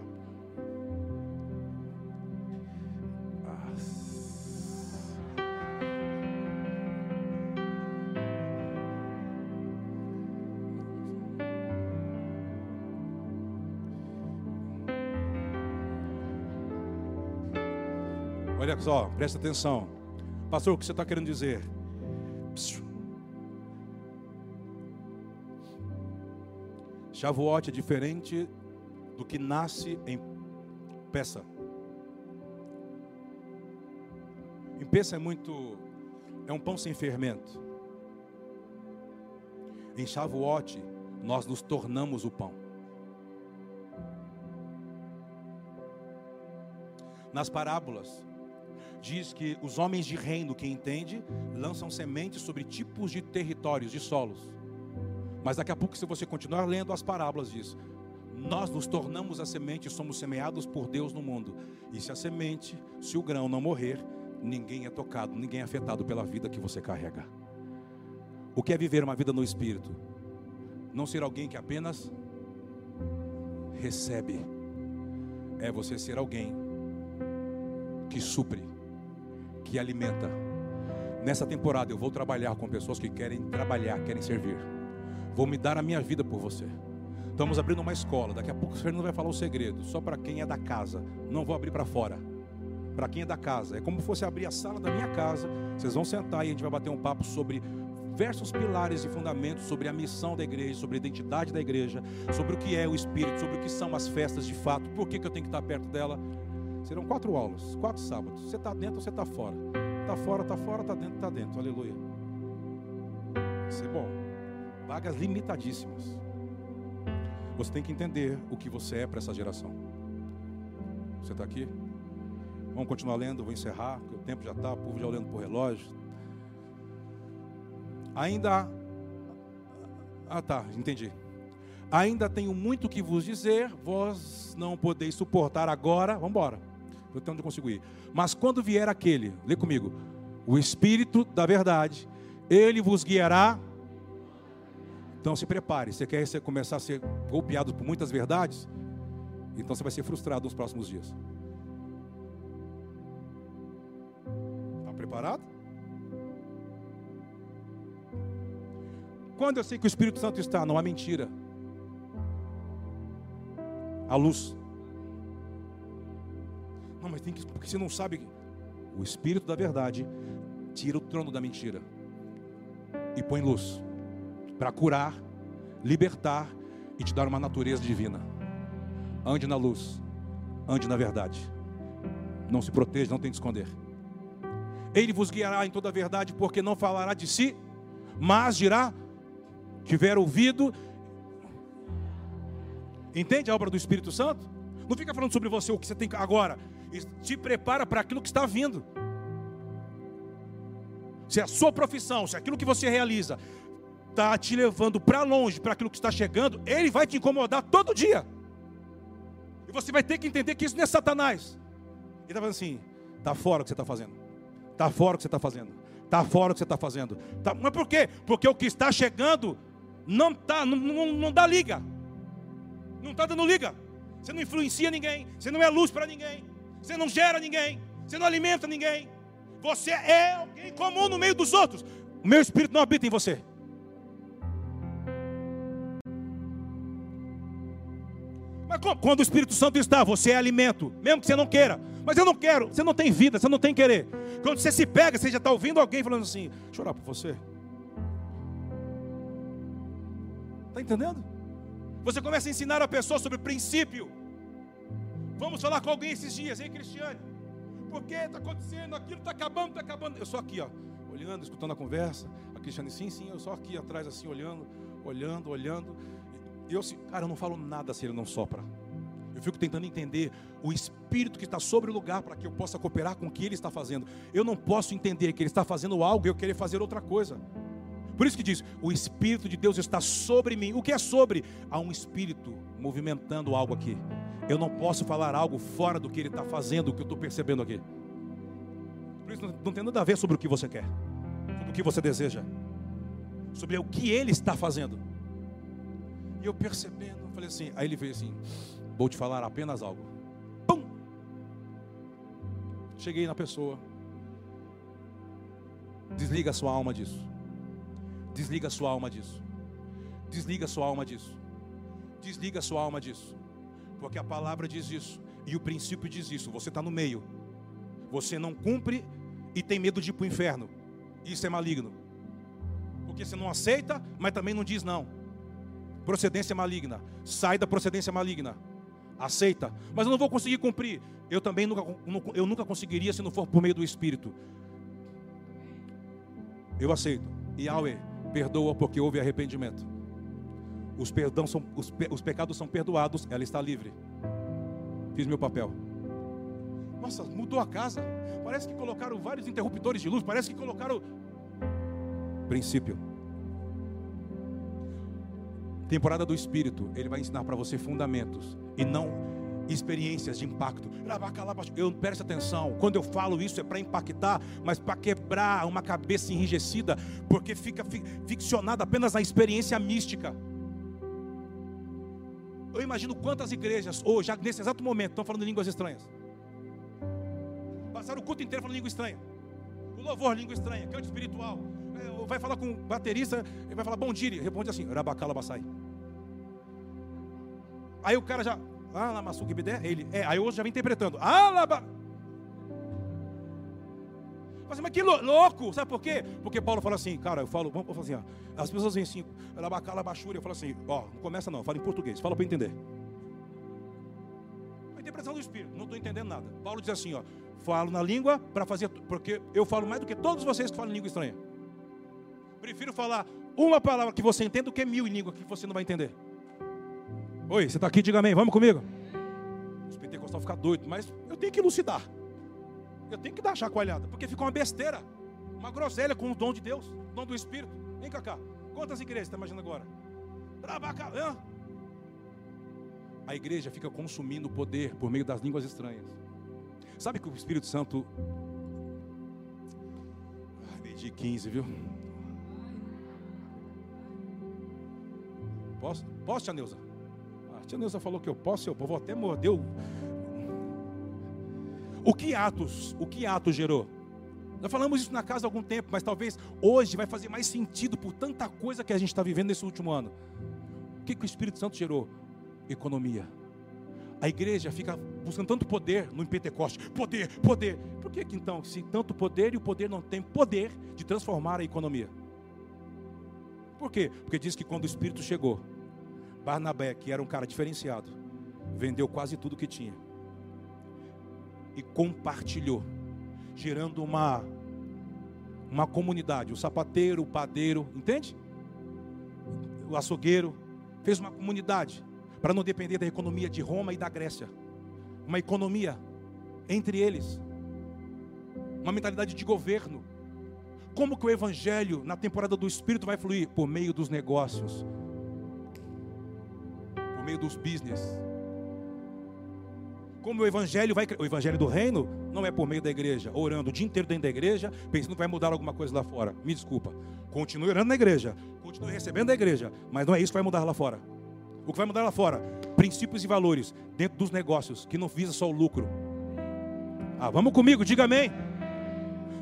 Olha só, presta atenção. Pastor, o que você está querendo dizer? Shavuot é diferente do que nasce em peça. Em peça é muito. É um pão sem fermento. Em Shavuot, nós nos tornamos o pão. Nas parábolas, diz que os homens de reino, que entende, lançam sementes sobre tipos de territórios, de solos. Mas daqui a pouco, se você continuar lendo as parábolas, diz: Nós nos tornamos a semente e somos semeados por Deus no mundo. E se a semente, se o grão não morrer, ninguém é tocado, ninguém é afetado pela vida que você carrega. O que é viver uma vida no Espírito? Não ser alguém que apenas recebe, é você ser alguém que supre que alimenta. Nessa temporada eu vou trabalhar com pessoas que querem trabalhar, querem servir. Vou me dar a minha vida por você. Estamos abrindo uma escola. Daqui a pouco o Fernando vai falar o segredo. Só para quem é da casa. Não vou abrir para fora. Para quem é da casa. É como se fosse abrir a sala da minha casa. Vocês vão sentar e a gente vai bater um papo sobre diversos pilares e fundamentos sobre a missão da igreja, sobre a identidade da igreja, sobre o que é o Espírito, sobre o que são as festas de fato, por que, que eu tenho que estar perto dela. Serão quatro aulas, quatro sábados. Você está dentro ou você está fora? Está fora, está fora, está dentro, está dentro. Aleluia. Vai ser bom. Vagas limitadíssimas. Você tem que entender o que você é para essa geração. Você está aqui? Vamos continuar lendo, vou encerrar, porque o tempo já está, o povo já olhando para o relógio. Ainda. Ah, tá, entendi. Ainda tenho muito que vos dizer, vós não podeis suportar agora. Vamos embora. Eu tenho onde consigo ir. Mas quando vier aquele, lê comigo, o Espírito da verdade, ele vos guiará. Então se prepare. Você quer começar a ser golpeado por muitas verdades? Então você vai ser frustrado nos próximos dias. Está preparado? Quando eu sei que o Espírito Santo está, não há mentira. A luz. Não, mas tem que. Porque você não sabe. O Espírito da verdade tira o trono da mentira e põe luz para curar, libertar e te dar uma natureza divina. Ande na luz, ande na verdade. Não se proteja, não tem que esconder. Ele vos guiará em toda a verdade, porque não falará de si, mas dirá: tiver ouvido. Entende a obra do Espírito Santo? Não fica falando sobre você o que você tem agora. Te prepara para aquilo que está vindo. Se a sua profissão, se aquilo que você realiza está te levando para longe, para aquilo que está chegando, ele vai te incomodar todo dia. E você vai ter que entender que isso não é Satanás. Ele está falando assim: está fora o que você está fazendo. Está fora o que você está fazendo. Está fora o que você está fazendo. Tá... Mas por quê? Porque o que está chegando não, tá, não, não, não dá liga. Não está dando liga. Você não influencia ninguém. Você não é luz para ninguém. Você não gera ninguém. Você não alimenta ninguém. Você é alguém comum no meio dos outros. O meu espírito não habita em você. Mas quando o Espírito Santo está, você é alimento, mesmo que você não queira. Mas eu não quero, você não tem vida, você não tem querer. Quando você se pega, você já está ouvindo alguém falando assim: chorar por você. Está entendendo? Você começa a ensinar a pessoa sobre princípio. Vamos falar com alguém esses dias, hein, Cristiane? Porque está acontecendo, aquilo está acabando, está acabando. Eu só aqui, ó, olhando, escutando a conversa. A Cristiane, sim, sim, eu só aqui atrás, assim, olhando, olhando, olhando. Eu, cara, eu não falo nada se ele não sopra. Eu fico tentando entender o espírito que está sobre o lugar para que eu possa cooperar com o que ele está fazendo. Eu não posso entender que ele está fazendo algo e eu querer fazer outra coisa. Por isso que diz: o espírito de Deus está sobre mim. O que é sobre? Há um espírito movimentando algo aqui. Eu não posso falar algo fora do que ele está fazendo, o que eu estou percebendo aqui. Por isso não tem nada a ver sobre o que você quer, sobre o que você deseja, sobre o que ele está fazendo. E eu percebendo, falei assim, aí ele veio assim, vou te falar apenas algo. Pum! Cheguei na pessoa. Desliga a sua alma disso. Desliga a sua alma disso. Desliga a sua alma disso. Desliga a sua alma disso. Porque a palavra diz isso. E o princípio diz isso. Você está no meio. Você não cumpre e tem medo de ir para o inferno. Isso é maligno. Porque você não aceita, mas também não diz não procedência maligna. Sai da procedência maligna. Aceita. Mas eu não vou conseguir cumprir. Eu também nunca, eu nunca conseguiria se não for por meio do Espírito. Eu aceito. Yahweh, perdoa porque houve arrependimento. Os, perdão são, os, os pecados são perdoados, ela está livre. Fiz meu papel. Nossa, mudou a casa. Parece que colocaram vários interruptores de luz. Parece que colocaram. Princípio. Temporada do Espírito, ele vai ensinar para você fundamentos e não experiências de impacto. Eu preste atenção, quando eu falo isso é para impactar, mas para quebrar uma cabeça enrijecida, porque fica ficcionada apenas na experiência mística. Eu imagino quantas igrejas hoje, nesse exato momento, estão falando línguas estranhas. Passaram o culto inteiro falando língua estranha. O louvor, língua estranha, canto espiritual. É, vai falar com o baterista, ele vai falar bom dia, responde assim, Rabacala. Aí o cara já, ele, é, aí outro já vem interpretando, ah, Laba. Assim, mas que louco, sabe por quê? Porque Paulo fala assim, cara, eu falo, vamos falar assim, ó, as pessoas dizem assim, Labacala Bachúria, eu falo assim, ó, não começa não, fala em português, fala para entender. A interpretação do Espírito, não estou entendendo nada. Paulo diz assim, ó, falo na língua para fazer, porque eu falo mais do que todos vocês que falam língua estranha. Prefiro falar uma palavra que você entenda do que mil em língua que você não vai entender. Oi, você está aqui? Diga amém. Vamos comigo. Os pentecostais ficam doidos, mas eu tenho que elucidar. Eu tenho que dar chacoalhada, porque fica uma besteira, uma groselha com o dom de Deus, o dom do Espírito. Vem cá, cá. Quantas igrejas você está imaginando agora? Brabacalã. A igreja fica consumindo poder por meio das línguas estranhas. Sabe que o Espírito Santo. Ah, meio de 15, viu? Posso? Posso, tia Neuza? Tia Neuza falou que eu posso, eu vou até morder. O que Atos, o que Atos gerou? Nós falamos isso na casa há algum tempo, mas talvez hoje vai fazer mais sentido por tanta coisa que a gente está vivendo nesse último ano. O que, que o Espírito Santo gerou? Economia. A igreja fica buscando tanto poder no Pentecoste. Poder, poder. Por que, que então, se tanto poder e o poder não tem poder de transformar a economia? Por quê? Porque diz que quando o Espírito chegou, Barnabé, que era um cara diferenciado, vendeu quase tudo que tinha e compartilhou, gerando uma uma comunidade, o sapateiro, o padeiro, entende? O açougueiro fez uma comunidade para não depender da economia de Roma e da Grécia. Uma economia entre eles. Uma mentalidade de governo. Como que o evangelho na temporada do espírito vai fluir por meio dos negócios? Por meio dos business. Como o evangelho vai, o evangelho do reino não é por meio da igreja, orando o dia inteiro dentro da igreja, pensando que vai mudar alguma coisa lá fora. Me desculpa. Continue orando na igreja, continue recebendo da igreja, mas não é isso que vai mudar lá fora. O que vai mudar lá fora? Princípios e valores dentro dos negócios, que não visa só o lucro. Ah, vamos comigo, diga amém.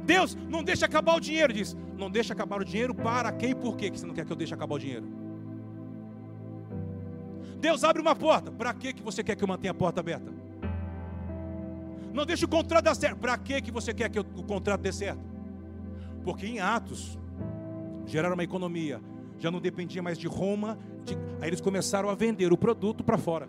Deus, não deixa acabar o dinheiro, diz. Não deixa acabar o dinheiro para quem e por quê que você não quer que eu deixe acabar o dinheiro? Deus abre uma porta, para que você quer que eu mantenha a porta aberta? Não deixa o contrato dar certo, para que você quer que o contrato dê certo? Porque em Atos geraram uma economia, já não dependia mais de Roma, de... aí eles começaram a vender o produto para fora.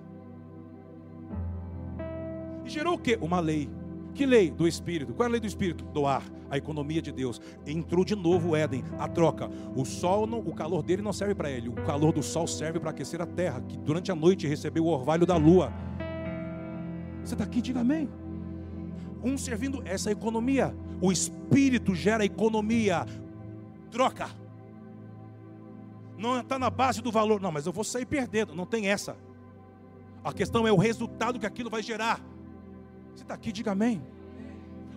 E gerou o que? Uma lei. Que lei? Do Espírito. Qual é a lei do Espírito? Do ar, a economia de Deus. Entrou de novo o Éden, a troca. O sol, não, o calor dele não serve para ele. O calor do sol serve para aquecer a terra, que durante a noite recebeu o orvalho da lua. Você está aqui, diga amém. Um servindo essa economia. O Espírito gera economia. Troca não está na base do valor, não, mas eu vou sair perdendo, não tem essa. A questão é o resultado que aquilo vai gerar. Você está aqui, diga amém.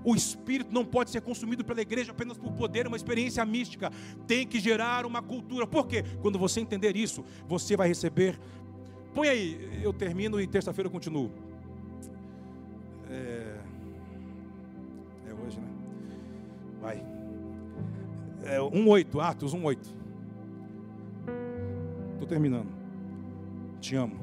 O espírito não pode ser consumido pela igreja apenas por poder, uma experiência mística. Tem que gerar uma cultura. Por quê? Quando você entender isso, você vai receber. Põe aí, eu termino e terça-feira eu continuo. É... é hoje, né? Vai. É 1,8, Atos 1,8. Estou terminando. Te amo.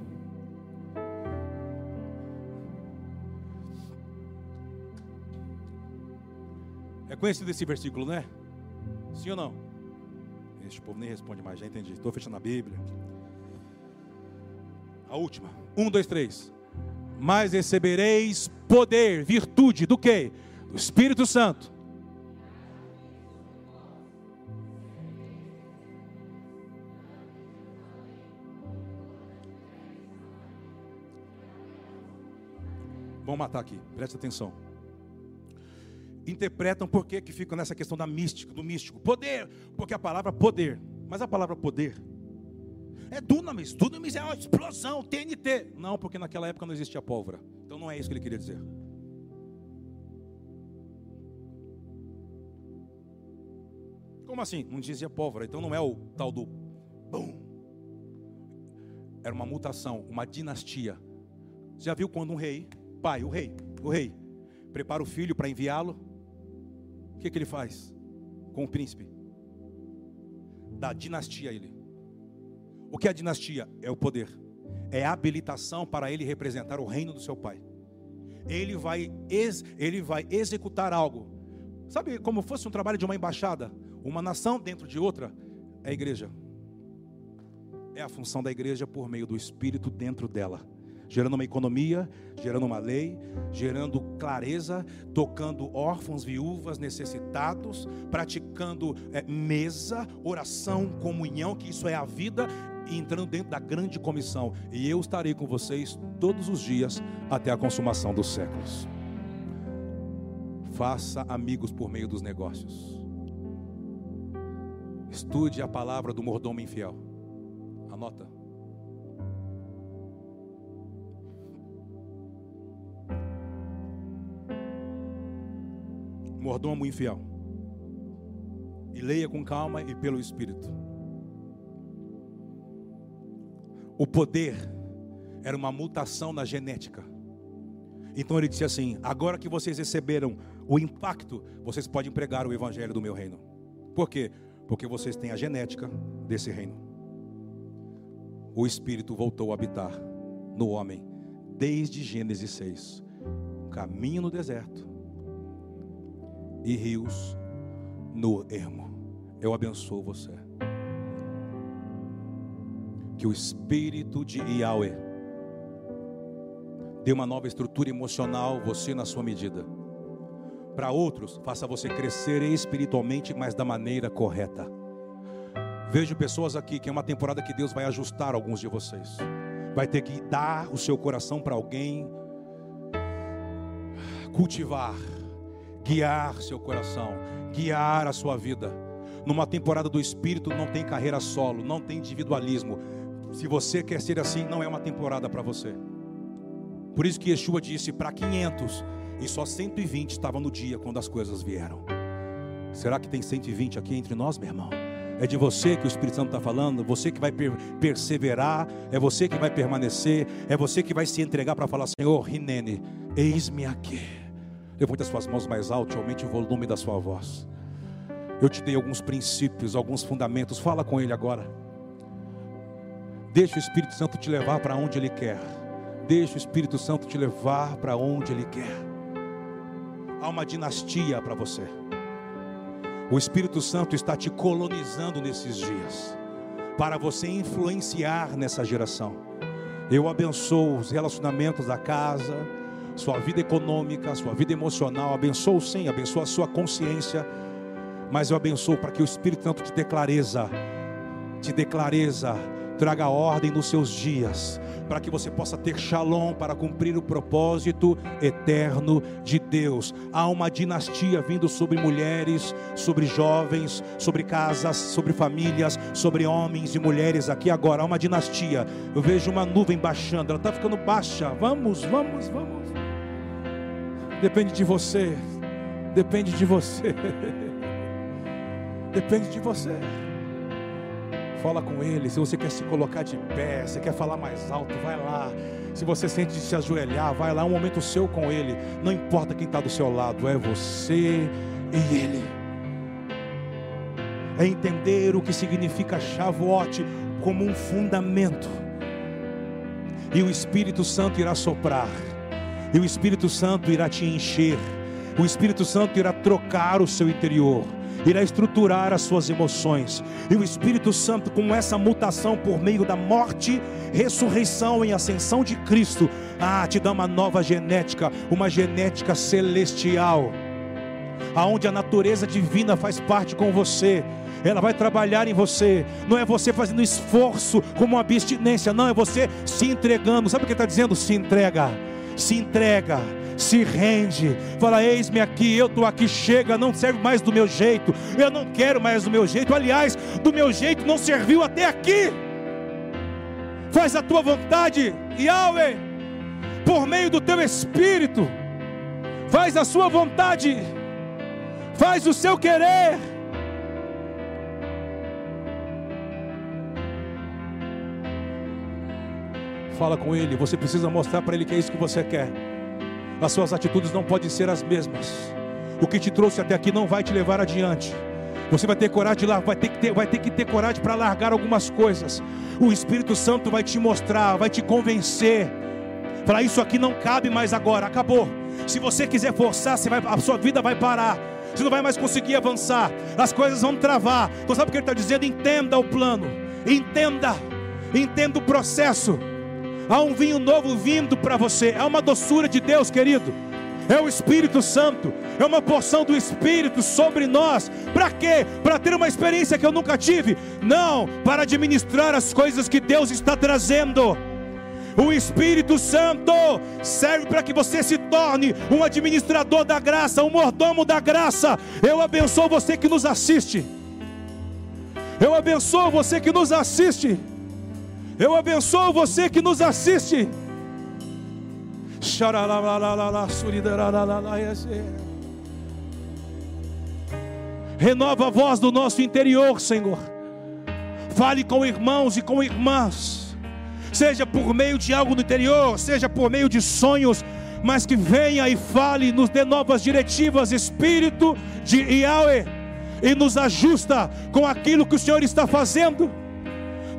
É conhecido esse versículo, né? Sim ou não? Este povo nem responde mais, já entendi. Estou fechando a Bíblia. A última. Um, dois, três. Mas recebereis poder, virtude do que? Do Espírito Santo Vamos matar aqui, presta atenção. Interpretam por que, que ficam nessa questão da mística, do místico. Poder, porque a palavra poder. Mas a palavra poder é dunamis. Dunamis é uma explosão, TNT. Não, porque naquela época não existia pólvora. Então não é isso que ele queria dizer. Como assim? Não dizia pólvora. Então não é o tal do bum. Era uma mutação, uma dinastia. Já viu quando um rei pai, o rei, o rei, prepara o filho para enviá-lo, o que, que ele faz com o príncipe? Da dinastia ele. O que é a dinastia? É o poder, é a habilitação para ele representar o reino do seu pai. Ele vai, ex, ele vai executar algo, sabe como fosse um trabalho de uma embaixada, uma nação dentro de outra, é a igreja. É a função da igreja por meio do Espírito dentro dela gerando uma economia, gerando uma lei, gerando clareza, tocando órfãos, viúvas, necessitados, praticando é, mesa, oração, comunhão, que isso é a vida, e entrando dentro da grande comissão. E eu estarei com vocês todos os dias até a consumação dos séculos. Faça amigos por meio dos negócios. Estude a palavra do mordomo infiel. Anota. Mordomo infiel. E leia com calma e pelo Espírito. O poder era uma mutação na genética. Então ele disse assim: agora que vocês receberam o impacto, vocês podem pregar o evangelho do meu reino. Por quê? Porque vocês têm a genética desse reino. O Espírito voltou a habitar no homem desde Gênesis 6. Caminho no deserto e rios no ermo. Eu abençoo você. Que o Espírito de Yahweh dê uma nova estrutura emocional, você na sua medida. Para outros, faça você crescer espiritualmente, mas da maneira correta. Vejo pessoas aqui que é uma temporada que Deus vai ajustar alguns de vocês. Vai ter que dar o seu coração para alguém, cultivar, guiar seu coração, guiar a sua vida. Numa temporada do Espírito não tem carreira solo, não tem individualismo. Se você quer ser assim, não é uma temporada para você. Por isso que Yeshua disse para 500 e só 120 estavam no dia quando as coisas vieram. Será que tem 120 aqui entre nós, meu irmão? É de você que o Espírito Santo está falando, você que vai per perseverar, é você que vai permanecer, é você que vai se entregar para falar: Senhor, Rinene, eis-me aqui. Levante as suas mãos mais alto e aumente o volume da sua voz. Eu te dei alguns princípios, alguns fundamentos. Fala com Ele agora. Deixa o Espírito Santo te levar para onde Ele quer. Deixa o Espírito Santo te levar para onde Ele quer. Há uma dinastia para você. O Espírito Santo está te colonizando nesses dias, para você influenciar nessa geração. Eu abençoo os relacionamentos da casa, sua vida econômica, sua vida emocional. Abençoo sim, abençoo a sua consciência. Mas eu abençoo para que o Espírito Santo te dê clareza, te dê clareza, traga ordem nos seus dias, para que você possa ter shalom para cumprir o propósito eterno de Deus. Há uma dinastia vindo sobre mulheres, sobre jovens, sobre casas, sobre famílias, sobre homens e mulheres aqui agora. Há uma dinastia. Eu vejo uma nuvem baixando, ela está ficando baixa. Vamos, vamos, vamos. Depende de você. Depende de você. Depende de você. Fala com ele. Se você quer se colocar de pé, se quer falar mais alto, vai lá. Se você sente de se ajoelhar, vai lá. É um momento seu com ele. Não importa quem está do seu lado, é você e ele. É entender o que significa Shavuot como um fundamento. E o Espírito Santo irá soprar. E o Espírito Santo irá te encher. O Espírito Santo irá trocar o seu interior irá estruturar as suas emoções. E o Espírito Santo, com essa mutação por meio da morte, ressurreição e ascensão de Cristo, ah, te dá uma nova genética, uma genética celestial, aonde a natureza divina faz parte com você. Ela vai trabalhar em você. Não é você fazendo esforço como uma abstinência, não, é você se entregando. Sabe o que está dizendo? Se entrega, se entrega se rende, fala: Eis-me aqui, eu estou aqui, chega, não serve mais do meu jeito, eu não quero mais do meu jeito, aliás, do meu jeito não serviu até aqui. Faz a tua vontade, Yahweh, por meio do teu espírito, faz a sua vontade, faz o seu querer. Fala com ele, você precisa mostrar para ele que é isso que você quer as suas atitudes não podem ser as mesmas. O que te trouxe até aqui não vai te levar adiante. Você vai ter coragem de lá, vai ter que ter, vai ter que ter coragem para largar algumas coisas. O Espírito Santo vai te mostrar, vai te convencer. Para isso aqui não cabe mais agora, acabou. Se você quiser forçar, você vai, a sua vida vai parar. Você não vai mais conseguir avançar. As coisas vão travar. Então sabe o que ele está dizendo? Entenda o plano. Entenda. Entenda o processo. Há um vinho novo vindo para você. É uma doçura de Deus, querido. é o Espírito Santo, é uma porção do Espírito sobre nós. Para quê? Para ter uma experiência que eu nunca tive? Não, para administrar as coisas que Deus está trazendo. O Espírito Santo serve para que você se torne um administrador da graça, um mordomo da graça. Eu abençoo você que nos assiste. Eu abençoo você que nos assiste. Eu abençoo você que nos assiste. Renova a voz do nosso interior, Senhor. Fale com irmãos e com irmãs, seja por meio de algo no interior, seja por meio de sonhos, mas que venha e fale, nos dê novas diretivas, Espírito de Yahweh, e nos ajusta com aquilo que o Senhor está fazendo.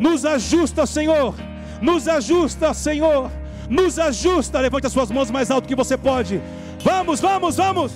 Nos ajusta, Senhor. Nos ajusta, Senhor nos ajusta. Levante as suas mãos mais alto que você pode. Vamos, vamos, vamos.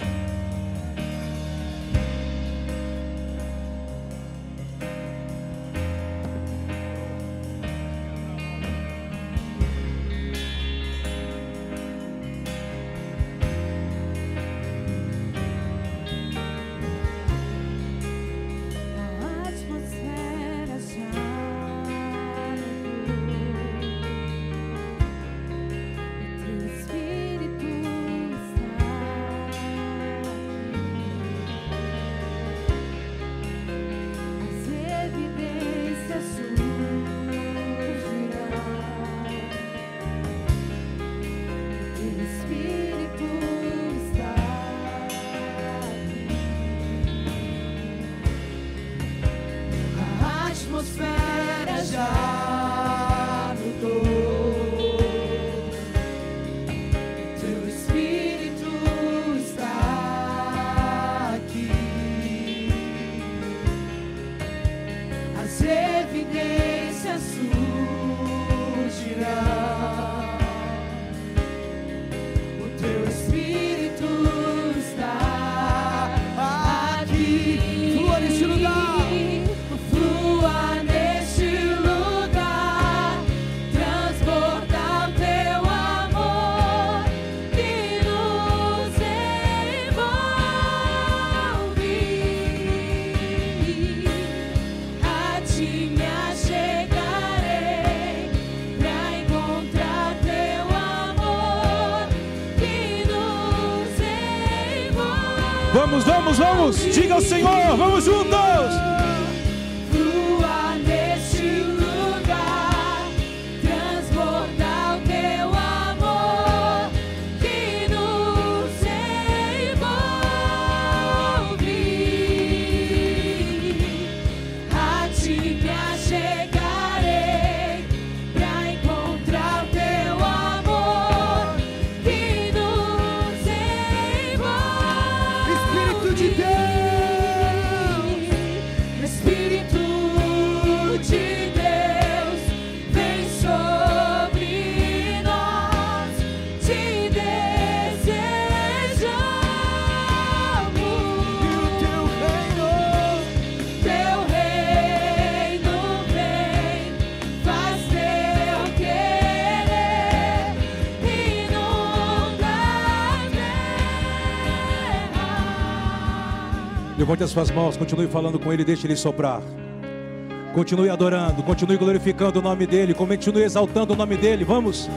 Ao Senhor, vamos juntos. As suas mãos, continue falando com Ele, deixe Ele soprar. Continue adorando, continue glorificando o nome dEle, continue exaltando o nome dEle. Vamos.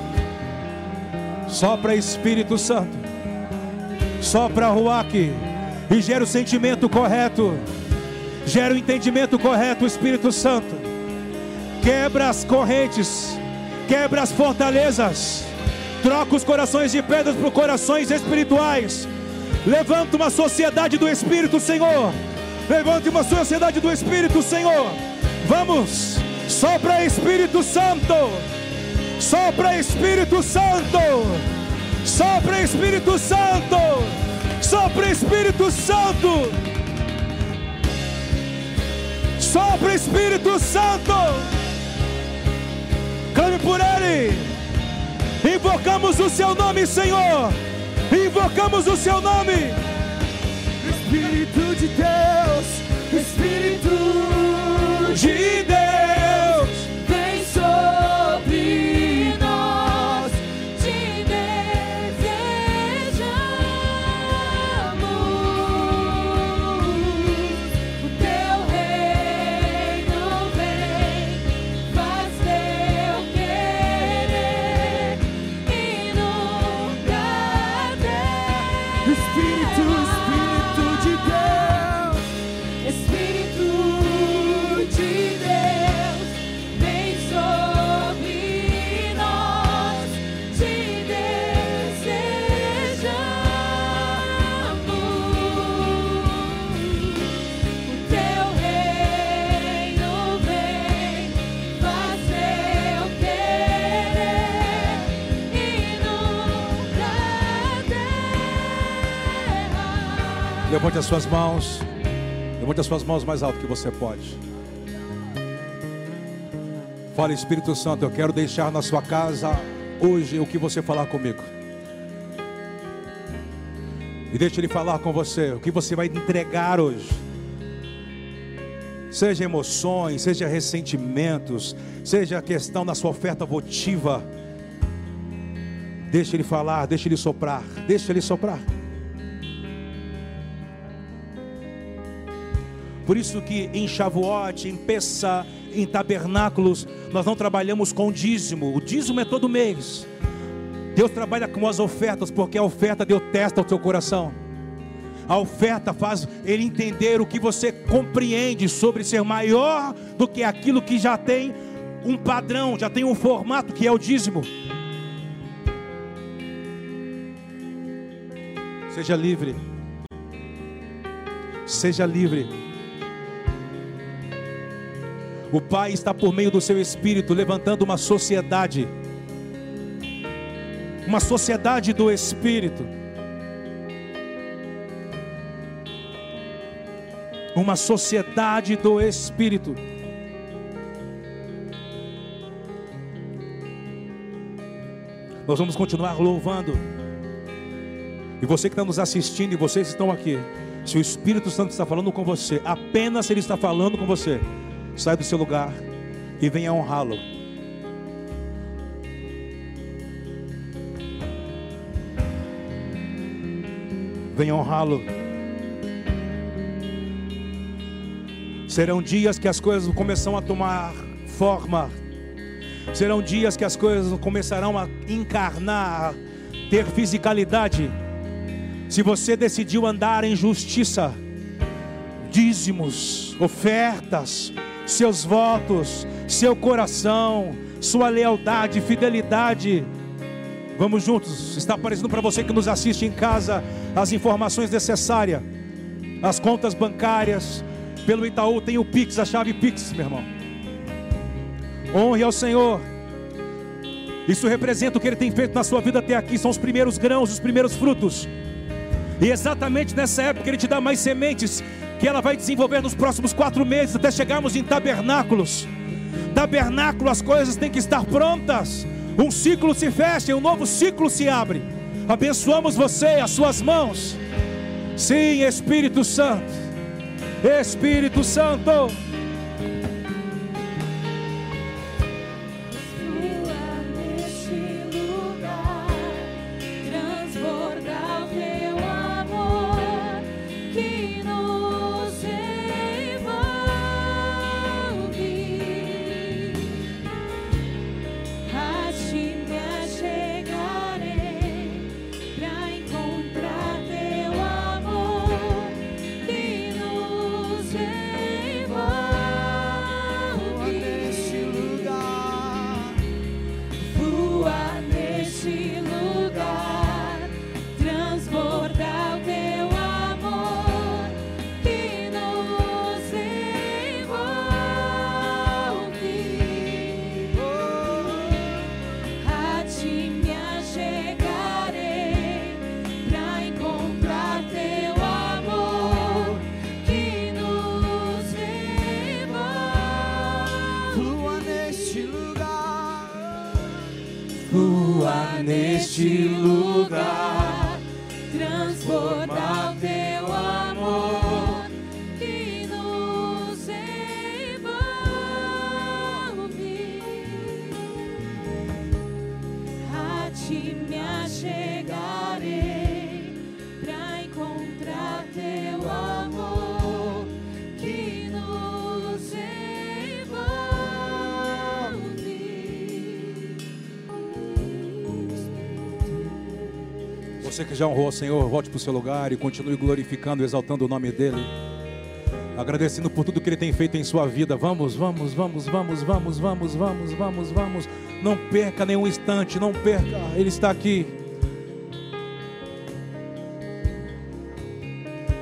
Sopra Espírito Santo, sopra Ruach e gera o sentimento correto, gera o entendimento correto, Espírito Santo. Quebra as correntes, quebra as fortalezas, troca os corações de pedras por corações espirituais Levanta uma sociedade do Espírito, Senhor. Levante uma sociedade do Espírito, Senhor. Vamos, sopra Espírito Santo. Sopra Espírito Santo. Sopra Espírito Santo. Sopra Espírito Santo. Sopra Espírito Santo. Clame por Ele. Invocamos o Seu nome, Senhor. Invocamos o seu nome. Espírito de Deus, Espírito de Deus, Levante as suas mãos. Levante as suas mãos mais alto que você pode. Fala, Espírito Santo, eu quero deixar na sua casa hoje o que você falar comigo. E deixe ele falar com você o que você vai entregar hoje. Seja emoções, seja ressentimentos, seja a questão da sua oferta votiva. Deixe ele falar, deixe ele soprar, deixe ele soprar. Por isso que em Shavuot, em Pessah, em tabernáculos, nós não trabalhamos com dízimo. O dízimo é todo mês. Deus trabalha com as ofertas, porque a oferta Deus testa o seu coração. A oferta faz ele entender o que você compreende sobre ser maior do que aquilo que já tem um padrão, já tem um formato que é o dízimo. Seja livre. Seja livre. O Pai está por meio do seu Espírito levantando uma sociedade, uma sociedade do Espírito, uma sociedade do Espírito. Nós vamos continuar louvando. E você que está nos assistindo e vocês que estão aqui, se o Espírito Santo está falando com você, apenas Ele está falando com você, Sai do seu lugar e venha honrá-lo. Venha honrá-lo. Serão dias que as coisas começam a tomar forma. Serão dias que as coisas começarão a encarnar, ter fisicalidade. Se você decidiu andar em justiça, dízimos, ofertas, seus votos, seu coração, sua lealdade, fidelidade. Vamos juntos. Está aparecendo para você que nos assiste em casa as informações necessárias, as contas bancárias. Pelo Itaú tem o Pix, a chave Pix, meu irmão. Honre ao Senhor. Isso representa o que Ele tem feito na sua vida até aqui. São os primeiros grãos, os primeiros frutos. E exatamente nessa época Ele te dá mais sementes que ela vai desenvolver nos próximos quatro meses, até chegarmos em tabernáculos. Tabernáculo, as coisas têm que estar prontas. Um ciclo se fecha e um novo ciclo se abre. Abençoamos você, as suas mãos. Sim, Espírito Santo. Espírito Santo. Você que já honrou ao Senhor, volte para o seu lugar e continue glorificando, exaltando o nome dEle. Agradecendo por tudo que Ele tem feito em sua vida. Vamos, vamos, vamos, vamos, vamos, vamos, vamos, vamos, vamos. Não perca nenhum instante, não perca. Ele está aqui.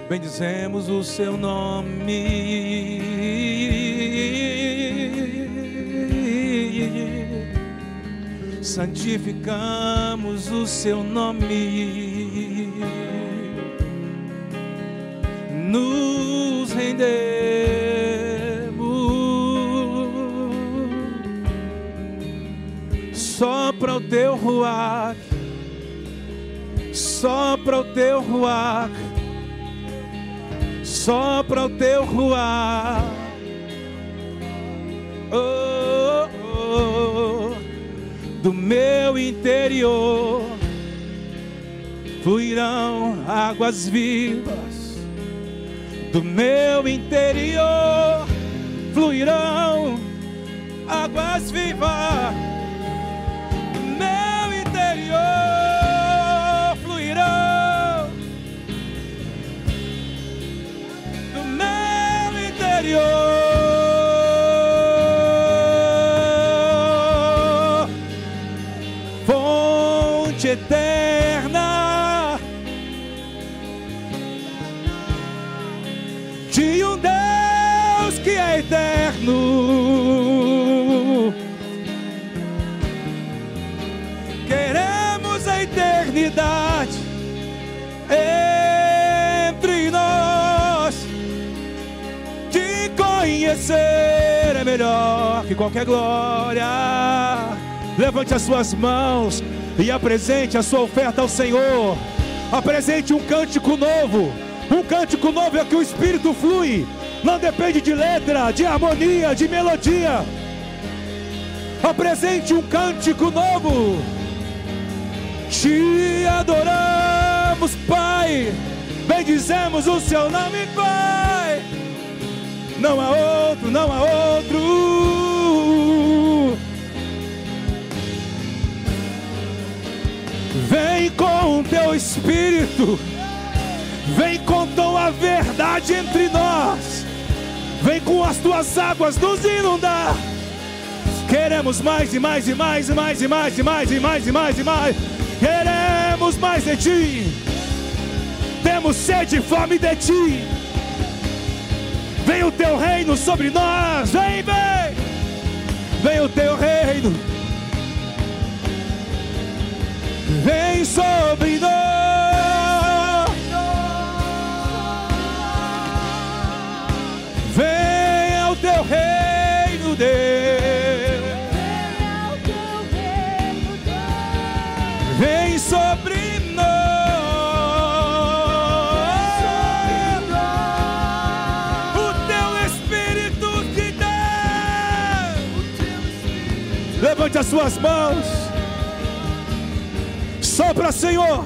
Bendizemos o seu nome. santificamos o seu nome. nos rendemos. Sopra o teu ruach, sopra o teu ruach, sopra o teu ruach. Oh, oh, oh, do meu interior fluirão águas vivas. Do meu interior fluirão águas vivas que qualquer glória. Levante as suas mãos e apresente a sua oferta ao Senhor. Apresente um cântico novo. Um cântico novo é que o Espírito flui. Não depende de letra, de harmonia, de melodia. Apresente um cântico novo. Te adoramos, Pai. Bendizemos o seu nome, Pai. Não há outro, não há outro. Espírito. Vem com tua verdade entre nós. Vem com as tuas águas nos inundar. Queremos mais e mais e mais e mais e mais e mais e mais e mais e mais. Queremos mais de ti. Temos sede e fome de ti. Vem o teu reino sobre nós. Vem, vem. Vem o teu reino. Vem sobre nós. As suas mãos. Sopra, Senhor.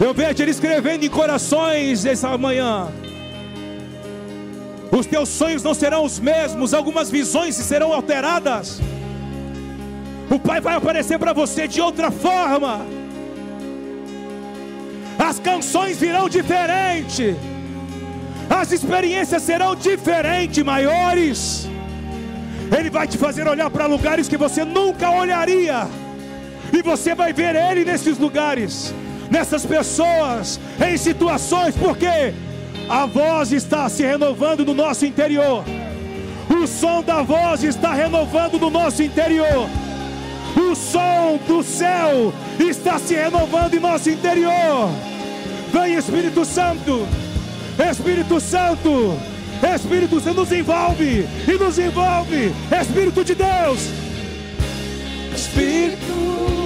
Eu vejo Ele escrevendo em corações essa manhã. Os teus sonhos não serão os mesmos, algumas visões serão alteradas. O Pai vai aparecer para você de outra forma. As canções virão diferente. As experiências serão diferentes, maiores. Ele vai te fazer olhar para lugares que você nunca olharia. E você vai ver Ele nesses lugares, nessas pessoas, em situações, porque a voz está se renovando no nosso interior. O som da voz está renovando no nosso interior. O som do céu está se renovando em nosso interior. Vem Espírito Santo, Espírito Santo, Espírito Santo nos envolve e nos envolve, Espírito de Deus, Espírito